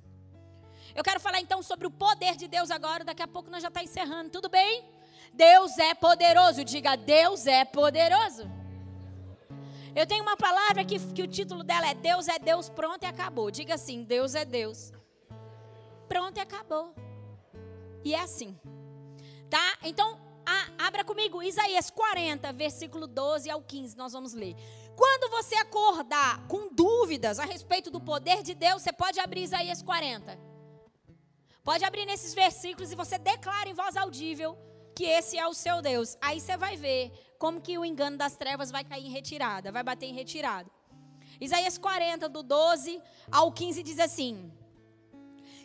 Speaker 1: Eu quero falar então sobre o poder de Deus agora. Daqui a pouco nós já está encerrando. Tudo bem? Deus é poderoso. Diga, Deus é poderoso. Eu tenho uma palavra que, que o título dela é Deus é Deus, pronto e acabou. Diga assim: Deus é Deus. Pronto e acabou. E é assim. Tá? Então, a, abra comigo Isaías 40, versículo 12 ao 15. Nós vamos ler. Quando você acordar com dúvidas a respeito do poder de Deus, você pode abrir Isaías 40. Pode abrir nesses versículos e você declara em voz audível que esse é o seu Deus. Aí você vai ver como que o engano das trevas vai cair em retirada, vai bater em retirada. Isaías 40, do 12 ao 15, diz assim: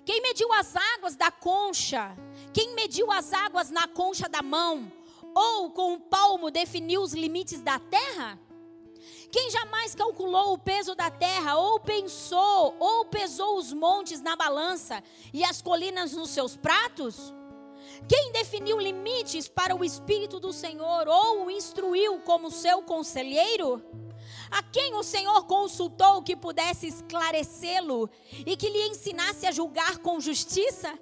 Speaker 1: Quem mediu as águas da concha, quem mediu as águas na concha da mão, ou com o palmo definiu os limites da terra? Quem jamais calculou o peso da terra, ou pensou, ou pesou os montes na balança e as colinas nos seus pratos? Quem definiu limites para o Espírito do Senhor ou o instruiu como seu conselheiro? A quem o Senhor consultou que pudesse esclarecê-lo e que lhe ensinasse a julgar com justiça?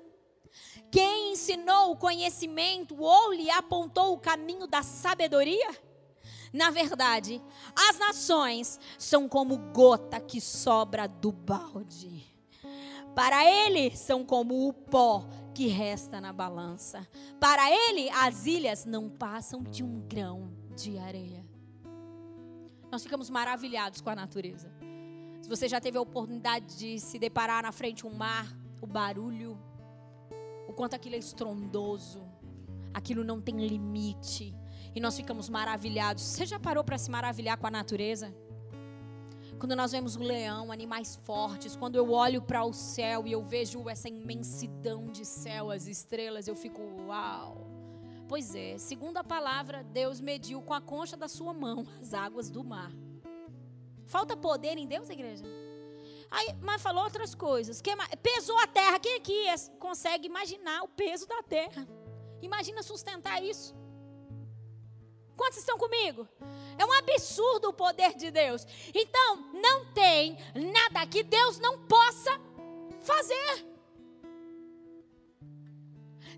Speaker 1: Quem ensinou o conhecimento ou lhe apontou o caminho da sabedoria? Na verdade, as nações são como gota que sobra do balde. Para ele são como o pó que resta na balança. Para ele, as ilhas não passam de um grão de areia. Nós ficamos maravilhados com a natureza. Se você já teve a oportunidade de se deparar na frente um mar, o barulho, o quanto aquilo é estrondoso, aquilo não tem limite, e nós ficamos maravilhados. Você já parou para se maravilhar com a natureza? Quando nós vemos um leão, animais fortes, quando eu olho para o céu e eu vejo essa imensidão de céu, as estrelas, eu fico uau. Pois é, segundo a palavra, Deus mediu com a concha da sua mão as águas do mar. Falta poder em Deus, igreja? Aí, mas falou outras coisas. Que, pesou a terra. Quem aqui é, consegue imaginar o peso da terra? Imagina sustentar isso. Quantos estão comigo? É um absurdo o poder de Deus. Então, não tem nada que Deus não possa fazer.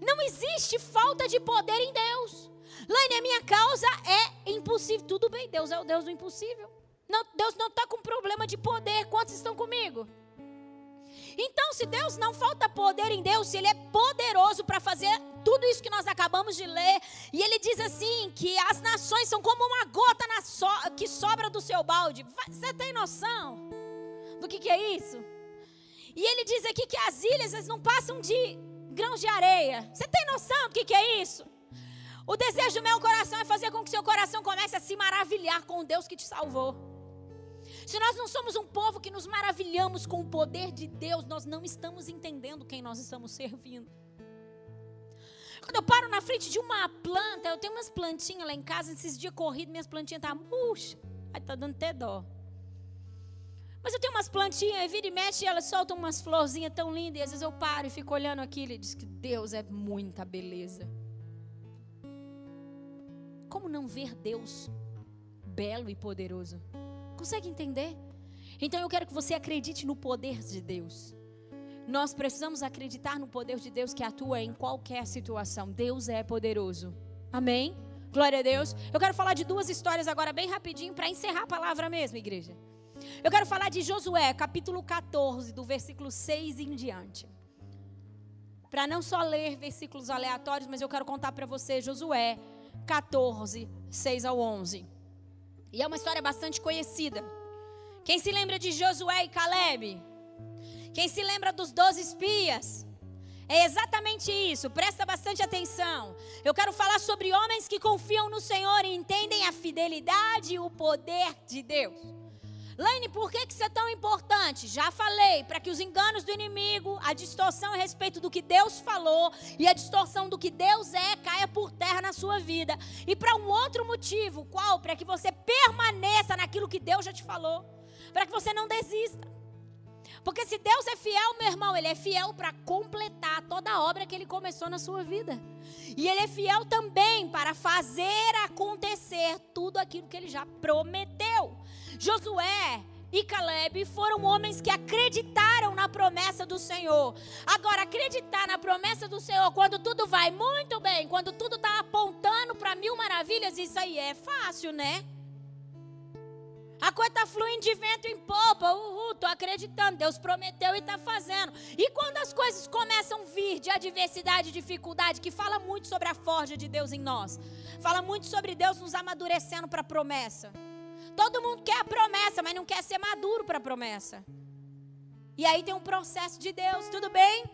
Speaker 1: Não existe falta de poder em Deus. Laine, a minha causa é impossível. Tudo bem, Deus é o Deus do impossível. Não, Deus não está com problema de poder. Quantos estão comigo? Então, se Deus não falta poder em Deus, se Ele é poderoso para fazer tudo isso que nós acabamos de ler, e Ele diz assim: que as nações são como uma gota so, que sobra do seu balde. Você tem noção do que, que é isso? E Ele diz aqui que as ilhas não passam de grãos de areia. Você tem noção do que, que é isso? O desejo do meu coração é fazer com que seu coração comece a se maravilhar com o Deus que te salvou. Se nós não somos um povo que nos maravilhamos com o poder de Deus, nós não estamos entendendo quem nós estamos servindo. Quando eu paro na frente de uma planta, eu tenho umas plantinhas lá em casa, esses dias corridos, minhas plantinhas tá murcha. Aí tá dando até dó. Mas eu tenho umas plantinhas, vira e mexe, e elas soltam umas florzinhas tão lindas, e às vezes eu paro e fico olhando aquilo e diz que Deus é muita beleza. Como não ver Deus belo e poderoso? Consegue entender? Então eu quero que você acredite no poder de Deus. Nós precisamos acreditar no poder de Deus que atua em qualquer situação. Deus é poderoso. Amém? Glória a Deus. Eu quero falar de duas histórias agora, bem rapidinho, para encerrar a palavra mesmo, igreja. Eu quero falar de Josué, capítulo 14, do versículo 6 em diante. Para não só ler versículos aleatórios, mas eu quero contar para você Josué 14, 6 ao 11. E é uma história bastante conhecida. Quem se lembra de Josué e Caleb? Quem se lembra dos doze espias? É exatamente isso, presta bastante atenção. Eu quero falar sobre homens que confiam no Senhor e entendem a fidelidade e o poder de Deus. Laine, por que, que isso é tão importante? Já falei, para que os enganos do inimigo, a distorção a respeito do que Deus falou e a distorção do que Deus é, caia por terra na sua vida. E para um outro motivo, qual? Para que você permaneça naquilo que Deus já te falou. Para que você não desista. Porque se Deus é fiel, meu irmão, Ele é fiel para completar toda a obra que Ele começou na sua vida. E Ele é fiel também para fazer acontecer tudo aquilo que Ele já prometeu. Josué e Caleb foram homens que acreditaram na promessa do Senhor. Agora, acreditar na promessa do Senhor quando tudo vai muito bem, quando tudo está apontando para mil maravilhas, isso aí é fácil, né? A coisa está fluindo de vento em popa. Uhul, estou acreditando. Deus prometeu e está fazendo. E quando as coisas começam a vir de adversidade e dificuldade, que fala muito sobre a forja de Deus em nós, fala muito sobre Deus nos amadurecendo para a promessa. Todo mundo quer a promessa, mas não quer ser maduro para a promessa. E aí tem um processo de Deus, tudo bem?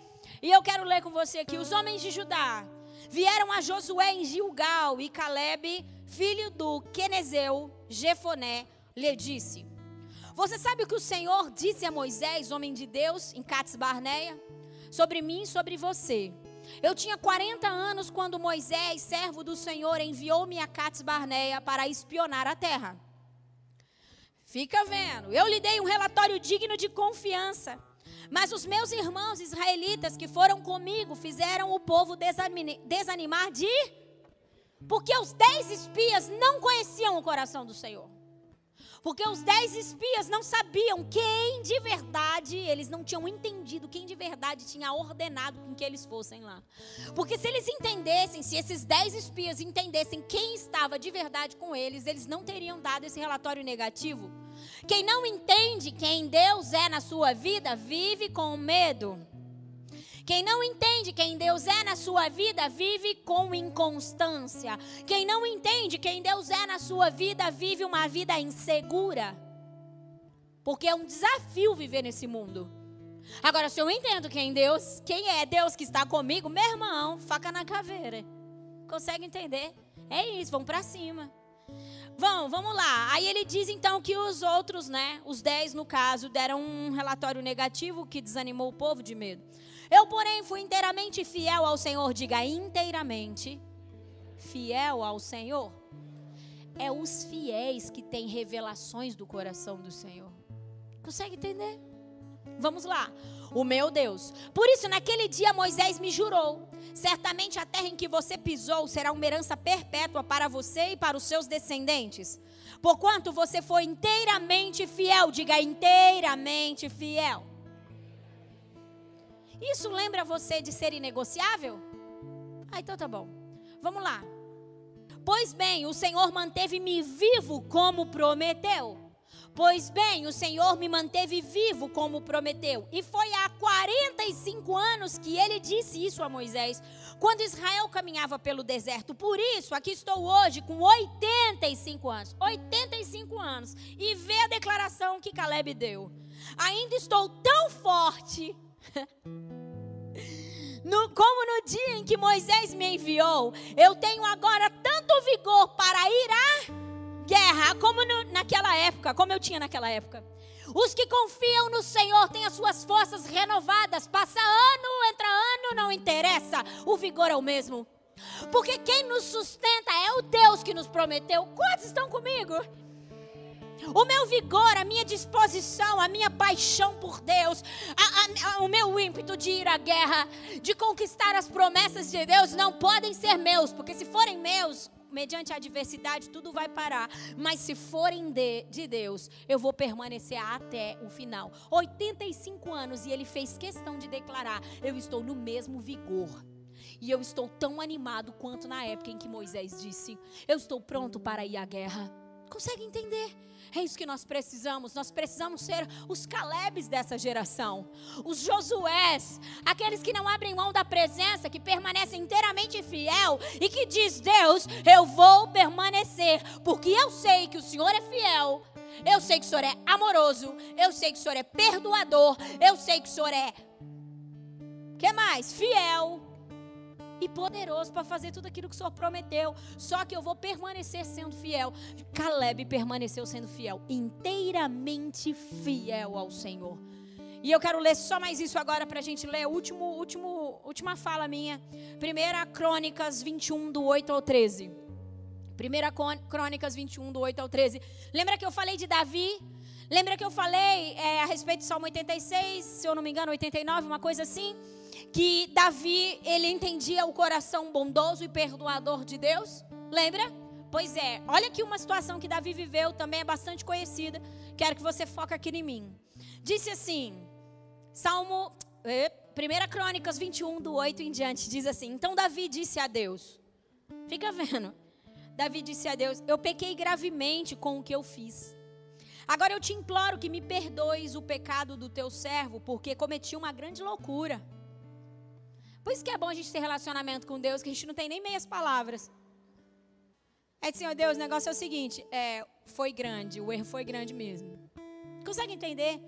Speaker 1: E eu quero ler com você aqui: os homens de Judá vieram a Josué em Gilgal e Caleb, filho do Quenezeu, Jefoné, lhe disse: Você sabe o que o Senhor disse a Moisés, homem de Deus, em Cats Barneia? Sobre mim e sobre você. Eu tinha 40 anos quando Moisés, servo do Senhor, enviou-me a Cats Barneia para espionar a terra. Fica vendo. Eu lhe dei um relatório digno de confiança. Mas os meus irmãos israelitas que foram comigo fizeram o povo desanimar de. Porque os dez espias não conheciam o coração do Senhor. Porque os dez espias não sabiam quem de verdade, eles não tinham entendido quem de verdade tinha ordenado com que eles fossem lá. Porque se eles entendessem, se esses dez espias entendessem quem estava de verdade com eles, eles não teriam dado esse relatório negativo. Quem não entende quem Deus é na sua vida, vive com medo. Quem não entende quem Deus é na sua vida vive com inconstância. Quem não entende quem Deus é na sua vida vive uma vida insegura. Porque é um desafio viver nesse mundo. Agora, se eu entendo quem Deus, quem é Deus que está comigo, meu irmão, faca na caveira. Consegue entender? É isso, vamos para cima. Vão, vamos lá. Aí ele diz então que os outros, né, os dez no caso, deram um relatório negativo que desanimou o povo de medo. Eu, porém, fui inteiramente fiel ao Senhor. Diga inteiramente fiel ao Senhor. É os fiéis que têm revelações do coração do Senhor. Consegue entender? Vamos lá. O meu Deus. Por isso, naquele dia, Moisés me jurou: certamente a terra em que você pisou será uma herança perpétua para você e para os seus descendentes. Porquanto você foi inteiramente fiel, diga inteiramente fiel. Isso lembra você de ser inegociável? Ah, então tá bom. Vamos lá. Pois bem, o Senhor manteve-me vivo como prometeu. Pois bem, o Senhor me manteve vivo como prometeu. E foi há 45 anos que ele disse isso a Moisés, quando Israel caminhava pelo deserto. Por isso, aqui estou hoje com 85 anos. 85 anos. E vê a declaração que Caleb deu. Ainda estou tão forte. No, como no dia em que Moisés me enviou, eu tenho agora tanto vigor para ir a guerra, como no, naquela época, como eu tinha naquela época. Os que confiam no Senhor têm as suas forças renovadas. Passa ano, entra ano, não interessa. O vigor é o mesmo. Porque quem nos sustenta é o Deus que nos prometeu. Quantos estão comigo? O meu vigor, a minha disposição, a minha paixão por Deus, a, a, o meu ímpeto de ir à guerra, de conquistar as promessas de Deus, não podem ser meus, porque se forem meus, mediante a adversidade, tudo vai parar. Mas se forem de, de Deus, eu vou permanecer até o final. 85 anos e ele fez questão de declarar: eu estou no mesmo vigor. E eu estou tão animado quanto na época em que Moisés disse: Eu estou pronto para ir à guerra. Consegue entender? É isso que nós precisamos. Nós precisamos ser os Calebes dessa geração, os Josués, aqueles que não abrem mão da presença, que permanecem inteiramente fiel e que diz: Deus, eu vou permanecer, porque eu sei que o Senhor é fiel. Eu sei que o Senhor é amoroso, eu sei que o Senhor é perdoador, eu sei que o Senhor é que mais? Fiel e poderoso para fazer tudo aquilo que o Senhor prometeu. Só que eu vou permanecer sendo fiel. Caleb permaneceu sendo fiel, inteiramente fiel ao Senhor. E eu quero ler só mais isso agora para a gente ler último, último, última fala minha. Primeira Crônicas 21, do 8 ao 13. Primeira Crônicas 21, do 8 ao 13. Lembra que eu falei de Davi? Lembra que eu falei é, a respeito do Salmo 86, se eu não me engano, 89, uma coisa assim? Que Davi, ele entendia o coração bondoso e perdoador de Deus? Lembra? Pois é, olha aqui uma situação que Davi viveu, também é bastante conhecida. Quero que você foque aqui em mim. Disse assim, Salmo, 1 eh, Crônicas 21, do 8 em diante, diz assim: Então Davi disse a Deus, fica vendo, Davi disse a Deus: Eu pequei gravemente com o que eu fiz. Agora eu te imploro que me perdoes o pecado do teu servo, porque cometi uma grande loucura. Por isso que é bom a gente ter relacionamento com Deus, que a gente não tem nem meias palavras. É de Senhor Deus, o negócio é o seguinte: é, foi grande, o erro foi grande mesmo. Consegue entender?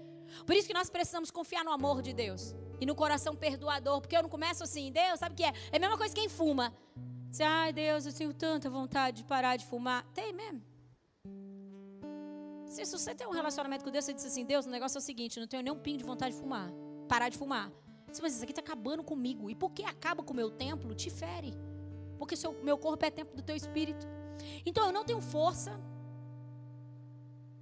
Speaker 1: Por isso que nós precisamos confiar no amor de Deus e no coração perdoador, porque eu não começo assim, Deus, sabe o que é? É a mesma coisa que quem fuma. Você, ai Deus, eu tenho tanta vontade de parar de fumar. Tem mesmo. Se você tem um relacionamento com Deus, você diz assim, Deus, o negócio é o seguinte, não tenho nenhum pingo de vontade de fumar. Parar de fumar. Mas isso aqui está acabando comigo. E porque acaba com o meu templo, te fere. Porque seu, meu corpo é templo do teu espírito. Então eu não tenho força.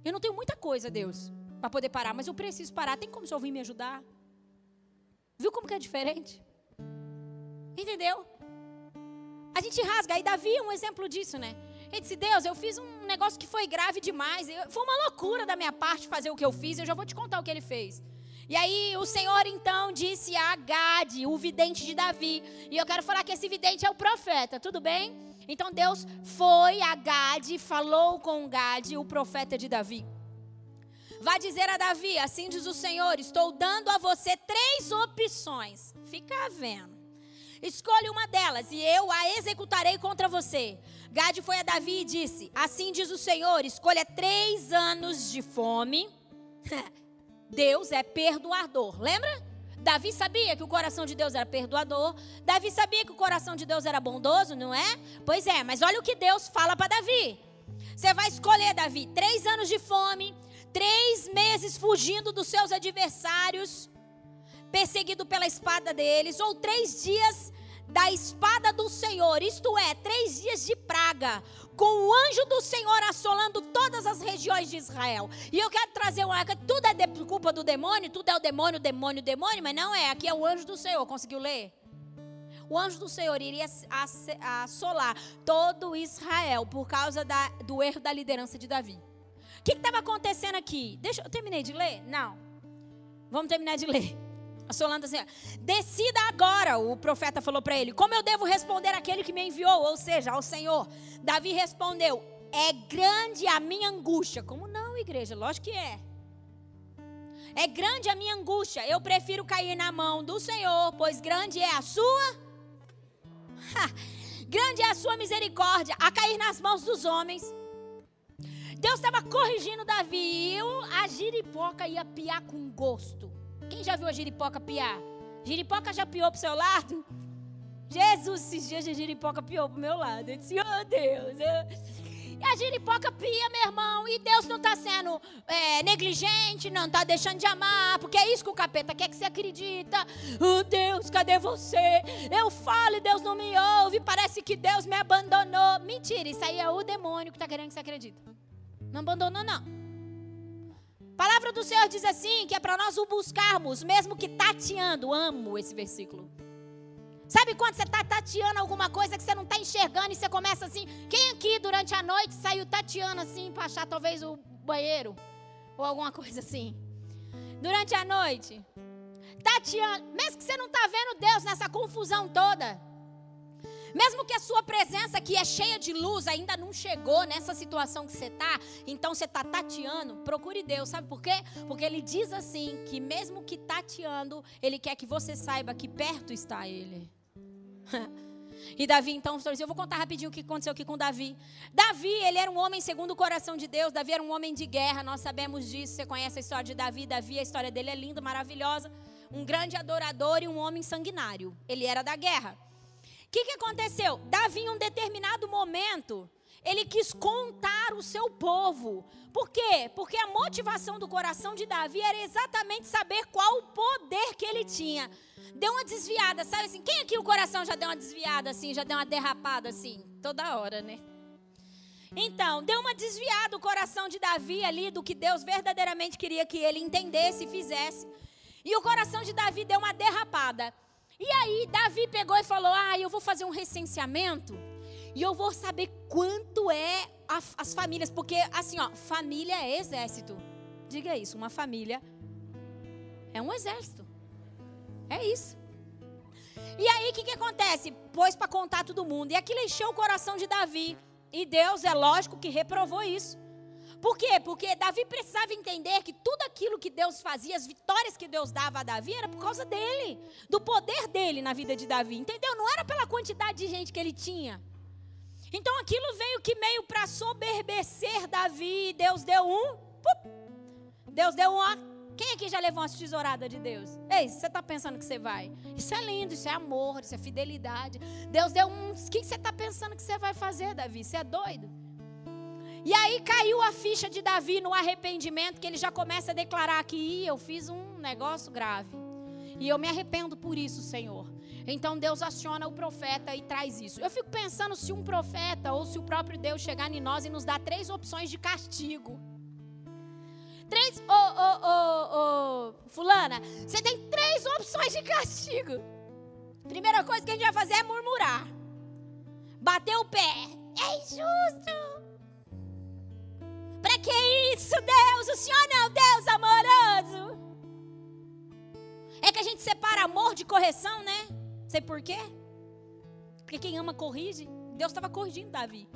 Speaker 1: Eu não tenho muita coisa, Deus, para poder parar. Mas eu preciso parar. Tem como o Senhor vir me ajudar? Viu como que é diferente? Entendeu? A gente rasga. Aí Davi é um exemplo disso, né? Ele disse: Deus, eu fiz um negócio que foi grave demais. Foi uma loucura da minha parte fazer o que eu fiz. Eu já vou te contar o que ele fez. E aí o Senhor então disse a Gade, o vidente de Davi. E eu quero falar que esse vidente é o profeta, tudo bem? Então Deus foi a Gade, falou com Gade, o profeta de Davi. Vá dizer a Davi: Assim diz o Senhor, estou dando a você três opções. Fica vendo. Escolhe uma delas e eu a executarei contra você. Gade foi a Davi e disse: Assim diz o Senhor: escolha três anos de fome. Deus é perdoador. Lembra? Davi sabia que o coração de Deus era perdoador. Davi sabia que o coração de Deus era bondoso, não é? Pois é, mas olha o que Deus fala para Davi. Você vai escolher, Davi, três anos de fome, três meses fugindo dos seus adversários, perseguido pela espada deles, ou três dias da espada do Senhor, isto é, três dias de praga, com o anjo do Senhor assolando todas as regiões de Israel. E eu quero trazer uma tudo é de, culpa do demônio, tudo é o demônio, demônio, demônio, mas não é, aqui é o anjo do Senhor, conseguiu ler? O anjo do Senhor iria assolar todo Israel por causa da, do erro da liderança de Davi. O que estava acontecendo aqui? Deixa eu terminei de ler? Não. Vamos terminar de ler. Assolando assim, decida agora, o profeta falou para ele, como eu devo responder àquele que me enviou, ou seja, ao Senhor. Davi respondeu, é grande a minha angústia. Como não, igreja? Lógico que é. É grande a minha angústia. Eu prefiro cair na mão do Senhor, pois grande é a sua. Ha, grande é a sua misericórdia a cair nas mãos dos homens. Deus estava corrigindo Davi. E a giripoca ia piar com gosto. Quem já viu a giripoca piar? Giripoca já piou pro seu lado? Jesus, esses dias a giripoca piou pro meu lado. Eu disse, oh Deus. Eu... E a giripoca pia, meu irmão. E Deus não está sendo é, negligente, não está deixando de amar. Porque é isso que o capeta quer que você acredita. Oh Deus, cadê você? Eu falo e Deus não me ouve. Parece que Deus me abandonou. Mentira, isso aí é o demônio que está querendo que você acredite. Não abandonou, não. Palavra do Senhor diz assim: que é para nós o buscarmos, mesmo que tateando. Amo esse versículo. Sabe quando você está tateando alguma coisa que você não está enxergando e você começa assim? Quem aqui durante a noite saiu tateando assim para achar talvez o banheiro? Ou alguma coisa assim? Durante a noite. Tateando. Mesmo que você não está vendo Deus nessa confusão toda. Mesmo que a sua presença que é cheia de luz ainda não chegou nessa situação que você está, então você está tateando, procure Deus, sabe por quê? Porque Ele diz assim, que mesmo que tateando, Ele quer que você saiba que perto está Ele. E Davi, então, eu vou contar rapidinho o que aconteceu aqui com Davi. Davi, ele era um homem segundo o coração de Deus. Davi era um homem de guerra, nós sabemos disso. Você conhece a história de Davi. Davi, a história dele é linda, maravilhosa. Um grande adorador e um homem sanguinário. Ele era da guerra. O que, que aconteceu? Davi, em um determinado momento, ele quis contar o seu povo. Por quê? Porque a motivação do coração de Davi era exatamente saber qual o poder que ele tinha. Deu uma desviada, sabe assim? Quem aqui o coração já deu uma desviada assim, já deu uma derrapada assim? Toda hora, né? Então, deu uma desviada o coração de Davi ali do que Deus verdadeiramente queria que ele entendesse e fizesse. E o coração de Davi deu uma derrapada. E aí, Davi pegou e falou: Ah, eu vou fazer um recenseamento e eu vou saber quanto é a, as famílias, porque assim, ó, família é exército. Diga isso, uma família é um exército. É isso. E aí, o que, que acontece? Pôs para contar todo mundo. E aquilo encheu o coração de Davi. E Deus, é lógico, que reprovou isso. Por quê? Porque Davi precisava entender que tudo aquilo que Deus fazia, as vitórias que Deus dava a Davi, era por causa dele, do poder dele na vida de Davi, entendeu? Não era pela quantidade de gente que ele tinha. Então aquilo veio que meio para soberbecer Davi, Deus deu um, Deus deu uma. Quem aqui já levou uma tesourada de Deus? Ei, você está pensando que você vai? Isso é lindo, isso é amor, isso é fidelidade. Deus deu um. O que você está pensando que você vai fazer, Davi? Você é doido? E aí caiu a ficha de Davi no arrependimento, que ele já começa a declarar que eu fiz um negócio grave. E eu me arrependo por isso, Senhor. Então Deus aciona o profeta e traz isso. Eu fico pensando se um profeta ou se o próprio Deus chegar em nós e nos dar três opções de castigo. Três. Ô, ô, ô, ô, Fulana, você tem três opções de castigo. Primeira coisa que a gente vai fazer é murmurar. Bater o pé. É injusto. Para que isso, Deus? O Senhor não é um Deus amoroso. É que a gente separa amor de correção, né? Sei por quê? Porque quem ama corrige. Deus estava corrigindo Davi.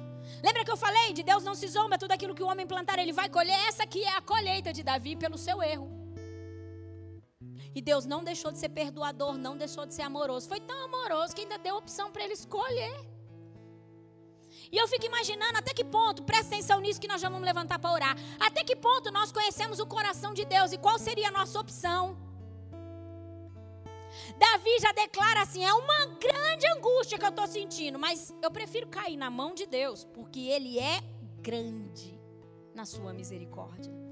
Speaker 1: Lembra que eu falei de Deus não se zomba, tudo aquilo que o homem plantar ele vai colher? Essa aqui é a colheita de Davi pelo seu erro. E Deus não deixou de ser perdoador, não deixou de ser amoroso. Foi tão amoroso que ainda deu opção para ele escolher. E eu fico imaginando até que ponto, presta atenção nisso que nós já vamos levantar para orar. Até que ponto nós conhecemos o coração de Deus e qual seria a nossa opção? Davi já declara assim: é uma grande angústia que eu estou sentindo, mas eu prefiro cair na mão de Deus, porque Ele é grande na sua misericórdia.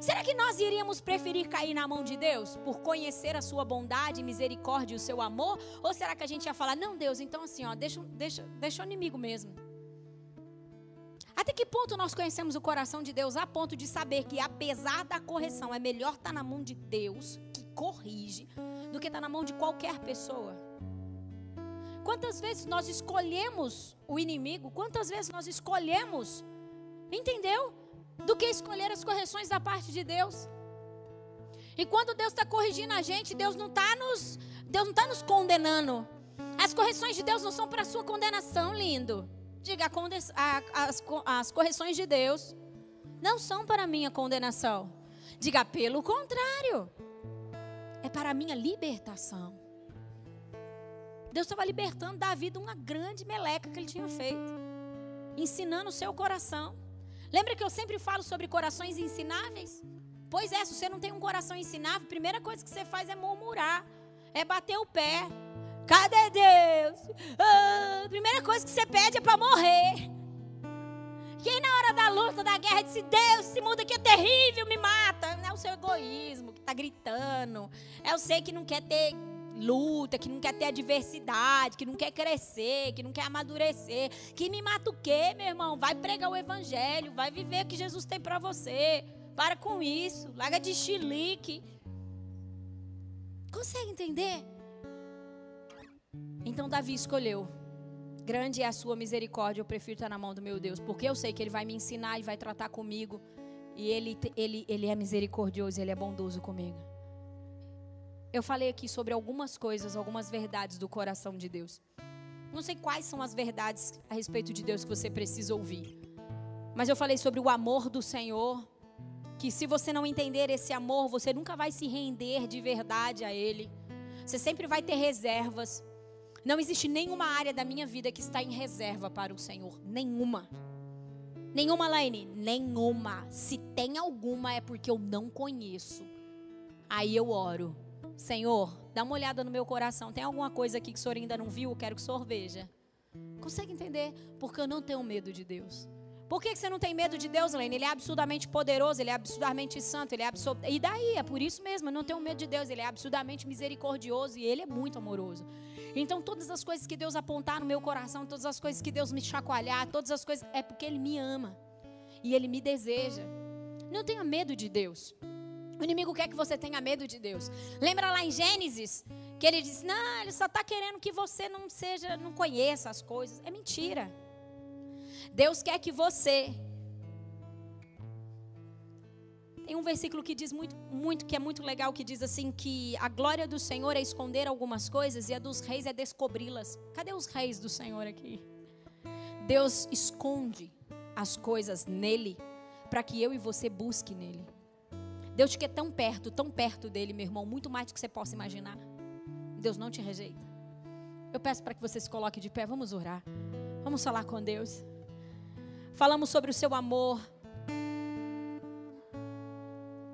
Speaker 1: Será que nós iríamos preferir cair na mão de Deus por conhecer a sua bondade, misericórdia e o seu amor? Ou será que a gente ia falar, não, Deus, então assim, ó, deixa, deixa, deixa o inimigo mesmo? Até que ponto nós conhecemos o coração de Deus a ponto de saber que, apesar da correção, é melhor estar na mão de Deus corrige do que está na mão de qualquer pessoa. Quantas vezes nós escolhemos o inimigo? Quantas vezes nós escolhemos, entendeu? Do que escolher as correções da parte de Deus. E quando Deus está corrigindo a gente, Deus não está nos, Deus não está nos condenando. As correções de Deus não são para a sua condenação, lindo. Diga, as, as correções de Deus não são para a minha condenação. Diga, pelo contrário é para a minha libertação. Deus estava libertando Davi de uma grande meleca que ele tinha feito, ensinando o seu coração. Lembra que eu sempre falo sobre corações ensináveis? Pois é, se você não tem um coração ensinável, a primeira coisa que você faz é murmurar, é bater o pé. Cadê Deus? Ah, a primeira coisa que você pede é para morrer. Quem na hora da luta, da guerra, disse: Deus, esse mundo aqui é terrível, me mata. Não é o seu egoísmo que está gritando. É o ser que não quer ter luta, que não quer ter adversidade, que não quer crescer, que não quer amadurecer. Que me mata o quê, meu irmão? Vai pregar o evangelho, vai viver o que Jesus tem para você. Para com isso, larga de chilique. Consegue entender? Então Davi escolheu Grande é a sua misericórdia, eu prefiro estar na mão do meu Deus, porque eu sei que Ele vai me ensinar e vai tratar comigo. E Ele, ele, ele é misericordioso, Ele é bondoso comigo. Eu falei aqui sobre algumas coisas, algumas verdades do coração de Deus. Não sei quais são as verdades a respeito de Deus que você precisa ouvir. Mas eu falei sobre o amor do Senhor. Que se você não entender esse amor, você nunca vai se render de verdade a Ele. Você sempre vai ter reservas. Não existe nenhuma área da minha vida que está em reserva para o Senhor. Nenhuma. Nenhuma, Laine? Nenhuma. Se tem alguma é porque eu não conheço. Aí eu oro. Senhor, dá uma olhada no meu coração. Tem alguma coisa aqui que o Senhor ainda não viu? Eu quero que o Senhor veja. Consegue entender? Porque eu não tenho medo de Deus. Por que você não tem medo de Deus, Lene? Ele é absurdamente poderoso, ele é absurdamente santo, ele é absurd... E daí? É por isso mesmo, eu não tenho medo de Deus. Ele é absurdamente misericordioso e ele é muito amoroso. Então, todas as coisas que Deus apontar no meu coração, todas as coisas que Deus me chacoalhar, todas as coisas, é porque Ele me ama e Ele me deseja. Não tenha medo de Deus. O inimigo quer que você tenha medo de Deus. Lembra lá em Gênesis que ele disse: Não, ele só está querendo que você não seja, não conheça as coisas. É mentira. Deus quer que você tem um versículo que diz muito, muito, que é muito legal, que diz assim que a glória do Senhor é esconder algumas coisas e a dos reis é descobri-las. Cadê os reis do Senhor aqui? Deus esconde as coisas nele para que eu e você busque nele. Deus te quer tão perto, tão perto dele, meu irmão, muito mais do que você possa imaginar. Deus não te rejeita. Eu peço para que você se coloque de pé, vamos orar. Vamos falar com Deus. Falamos sobre o seu amor,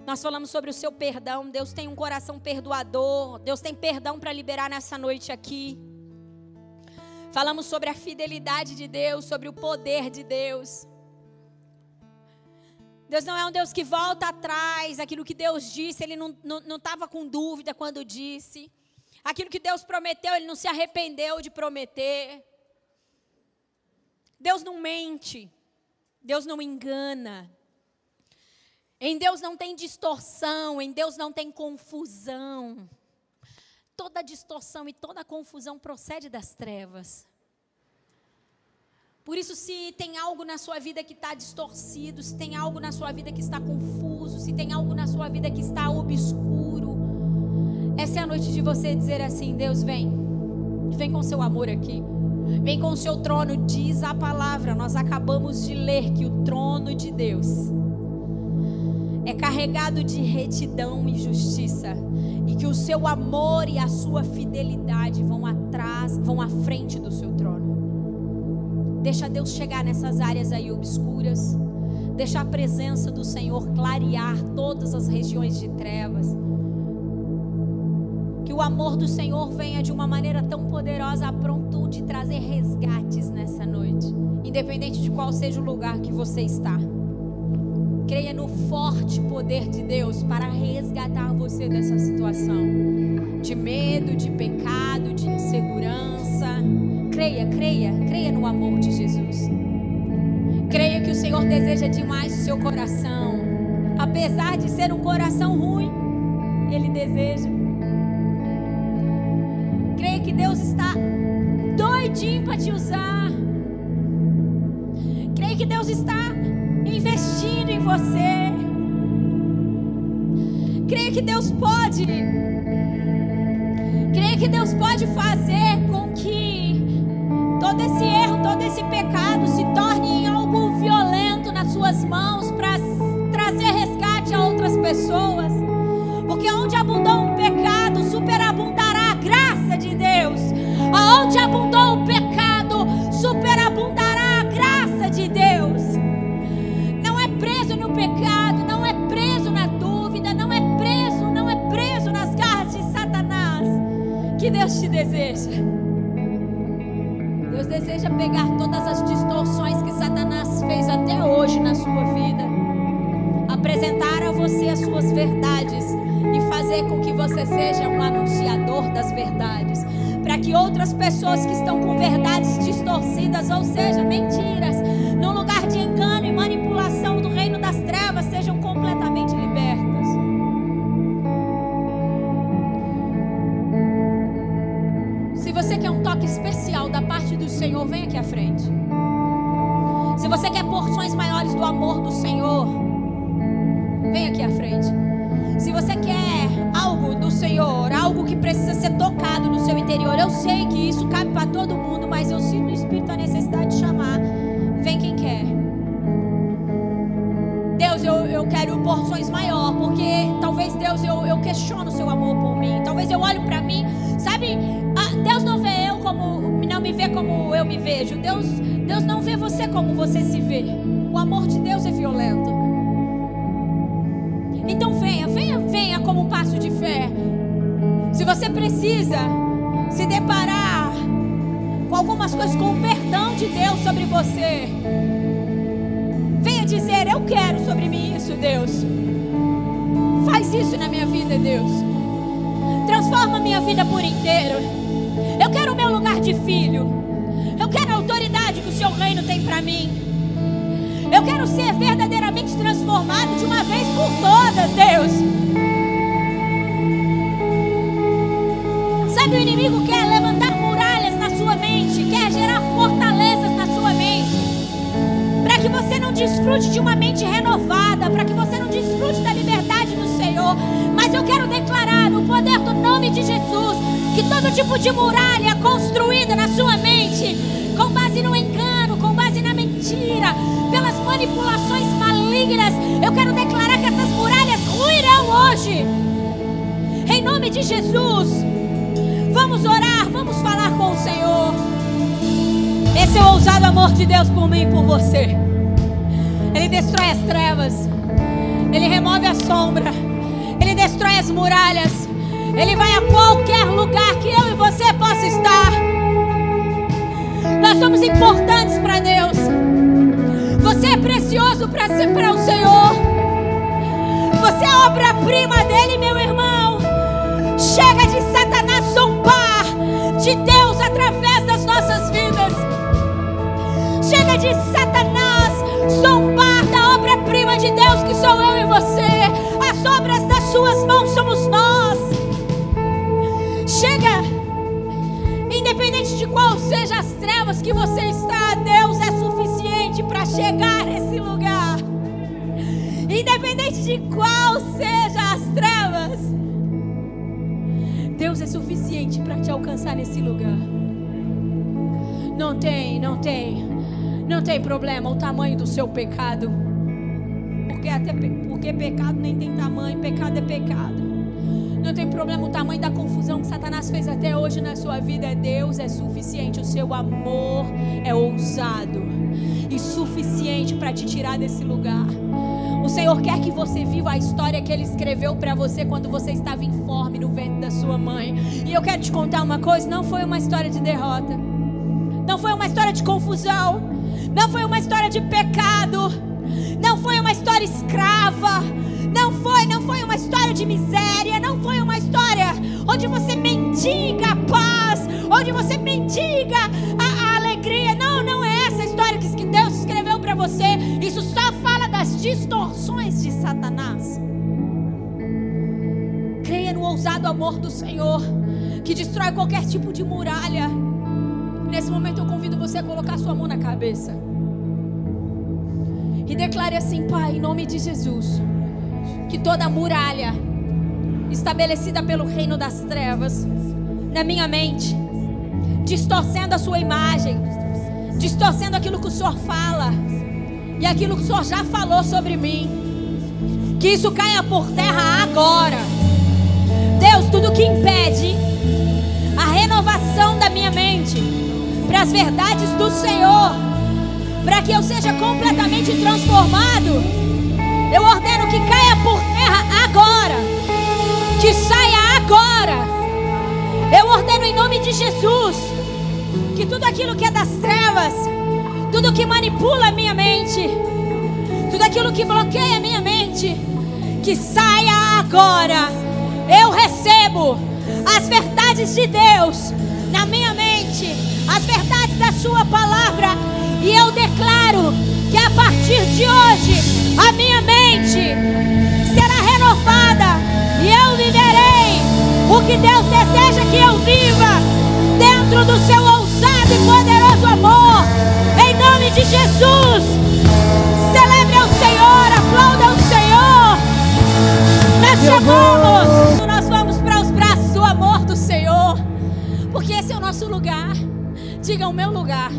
Speaker 1: nós falamos sobre o seu perdão. Deus tem um coração perdoador. Deus tem perdão para liberar nessa noite aqui. Falamos sobre a fidelidade de Deus, sobre o poder de Deus. Deus não é um Deus que volta atrás. Aquilo que Deus disse, Ele não estava com dúvida quando disse. Aquilo que Deus prometeu, Ele não se arrependeu de prometer. Deus não mente. Deus não engana. Em Deus não tem distorção, em Deus não tem confusão. Toda distorção e toda confusão procede das trevas. Por isso, se tem algo na sua vida que está distorcido, se tem algo na sua vida que está confuso, se tem algo na sua vida que está obscuro, essa é a noite de você dizer assim: Deus, vem, vem com seu amor aqui. Vem com o seu trono, diz a palavra. Nós acabamos de ler que o trono de Deus é carregado de retidão e justiça, e que o seu amor e a sua fidelidade vão atrás, vão à frente do seu trono. Deixa Deus chegar nessas áreas aí obscuras. Deixa a presença do Senhor clarear todas as regiões de trevas. Que o amor do Senhor venha de uma maneira tão poderosa a pronto de trazer resgates nessa noite, independente de qual seja o lugar que você está. Creia no forte poder de Deus para resgatar você dessa situação de medo, de pecado, de insegurança. Creia, creia, creia no amor de Jesus. Creia que o Senhor deseja demais o seu coração. Apesar de ser um coração ruim, Ele deseja. Creia que Deus está doidinho para te usar. Creia que Deus está investindo em você. Creia que Deus pode. Creia que Deus pode fazer com que todo esse erro, todo esse pecado se torne em algo violento nas suas mãos para trazer resgate a outras pessoas. Porque onde abundou um pecado, superabundará a graça de Deus. Aonde abundou o pecado, superabundará a graça de Deus preso no pecado, não é preso na dúvida, não é preso, não é preso nas garras de Satanás. Que Deus te deseja. Você seja um anunciador das verdades, para que outras pessoas que estão com verdades distorcidas, ou seja, mentiras, no lugar de engano e manipulação do reino das trevas, sejam completamente libertas. Se você quer um toque especial da parte do Senhor, vem aqui à frente. Se você quer porções maiores do amor do Senhor, algo que precisa ser tocado no seu interior, eu sei que isso cabe para todo mundo, mas eu sinto no Espírito a necessidade de chamar. Vem quem quer. Deus, eu, eu quero porções maior, porque talvez Deus eu, eu questiono o seu amor por mim. Talvez eu olho para mim, sabe? Ah, Deus não vê eu como, não me vê como eu me vejo. Deus, Deus não vê você como você se vê. O amor de precisa se deparar com algumas coisas, com o perdão de Deus sobre você, venha dizer: Eu quero sobre mim isso, Deus. Faz isso na minha vida, Deus. Transforma minha vida por inteiro. Eu quero o meu lugar de filho. Eu quero a autoridade que o seu reino tem para mim. Eu quero ser verdadeiramente transformado de uma vez por todas, Deus. Desfrute de uma mente renovada, para que você não desfrute da liberdade do Senhor. Mas eu quero declarar, no poder do nome de Jesus, que todo tipo de muralha construída na sua mente, com base no engano, com base na mentira, pelas manipulações malignas. Eu quero declarar que essas muralhas ruirão hoje. Em nome de Jesus. Vamos orar, vamos falar com o Senhor. Esse é o ousado amor de Deus por mim e por você. Destrói as trevas. Ele remove a sombra. Ele destrói as muralhas. Ele vai a qualquer lugar que eu e você possa estar. Nós somos importantes para Deus. Você é precioso para o Senhor. Você é obra-prima dele, meu irmão. Chega de Satanás zombar de Deus através das nossas vidas. Chega de Satanás zombar de Deus que sou eu e você. As obras das suas mãos somos nós. Chega, independente de qual seja as trevas que você está, Deus é suficiente para chegar nesse lugar. Independente de qual seja as trevas, Deus é suficiente para te alcançar nesse lugar. Não tem, não tem. Não tem problema o tamanho do seu pecado. Porque até porque pecado nem tem tamanho, pecado é pecado. Não tem problema o tamanho da confusão que Satanás fez até hoje na sua vida. É Deus, é suficiente. O seu amor é ousado e suficiente para te tirar desse lugar. O Senhor quer que você viva a história que Ele escreveu para você quando você estava informe no ventre da sua mãe. E eu quero te contar uma coisa: não foi uma história de derrota, não foi uma história de confusão, não foi uma história de pecado, foi uma história escrava não foi, não foi uma história de miséria, não foi uma história onde você mendiga a paz, onde você mendiga a, a alegria. Não, não é essa história que Deus escreveu para você. Isso só fala das distorções de Satanás. Creia no ousado amor do Senhor, que destrói qualquer tipo de muralha. Nesse momento eu convido você a colocar sua mão na cabeça. E declare assim, Pai, em nome de Jesus que toda muralha estabelecida pelo reino das trevas na minha mente, distorcendo a sua imagem, distorcendo aquilo que o Senhor fala e aquilo que o Senhor já falou sobre mim, que isso caia por terra agora. Deus, tudo que impede a renovação da minha mente para as verdades do Senhor, para que eu seja completamente transformado eu ordeno que caia por terra agora. Que saia agora. Eu ordeno em nome de Jesus que tudo aquilo que é das trevas, tudo que manipula a minha mente, tudo aquilo que bloqueia a minha mente, que saia agora. Eu recebo as verdades de Deus na minha mente, as verdades da Sua palavra, e eu declaro que a partir de hoje a minha mente será renovada e eu viverei o que Deus deseja que eu viva dentro do seu ousado e poderoso amor. Em nome de Jesus, celebre ao Senhor, aplauda ao Senhor. Nós chamamos, nós vamos para os braços do amor do Senhor, porque esse é o nosso lugar. Diga o meu lugar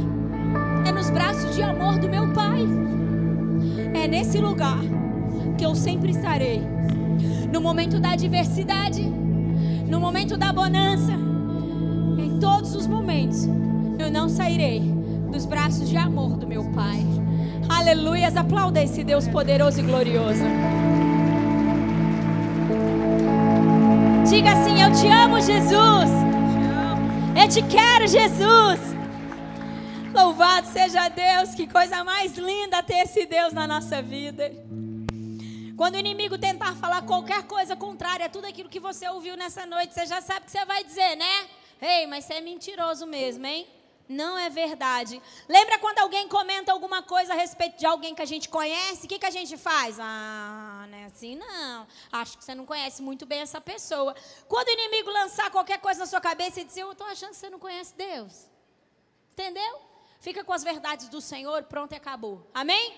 Speaker 1: é nos braços de amor do meu Pai. É nesse lugar que eu sempre estarei. No momento da adversidade, no momento da bonança, em todos os momentos, eu não sairei dos braços de amor do meu Pai. Aleluias, aplauda esse Deus poderoso e glorioso. Diga assim: Eu te amo, Jesus. Eu te quero, Jesus. Louvado seja Deus, que coisa mais linda ter esse Deus na nossa vida. Quando o inimigo tentar falar qualquer coisa contrária a tudo aquilo que você ouviu nessa noite, você já sabe o que você vai dizer, né? Ei, mas você é mentiroso mesmo, hein? Não é verdade. Lembra quando alguém comenta alguma coisa a respeito de alguém que a gente conhece? O que, que a gente faz? Ah, não é assim não. Acho que você não conhece muito bem essa pessoa. Quando o inimigo lançar qualquer coisa na sua cabeça e dizer, eu estou achando que você não conhece Deus. Entendeu? Fica com as verdades do Senhor, pronto e acabou. Amém?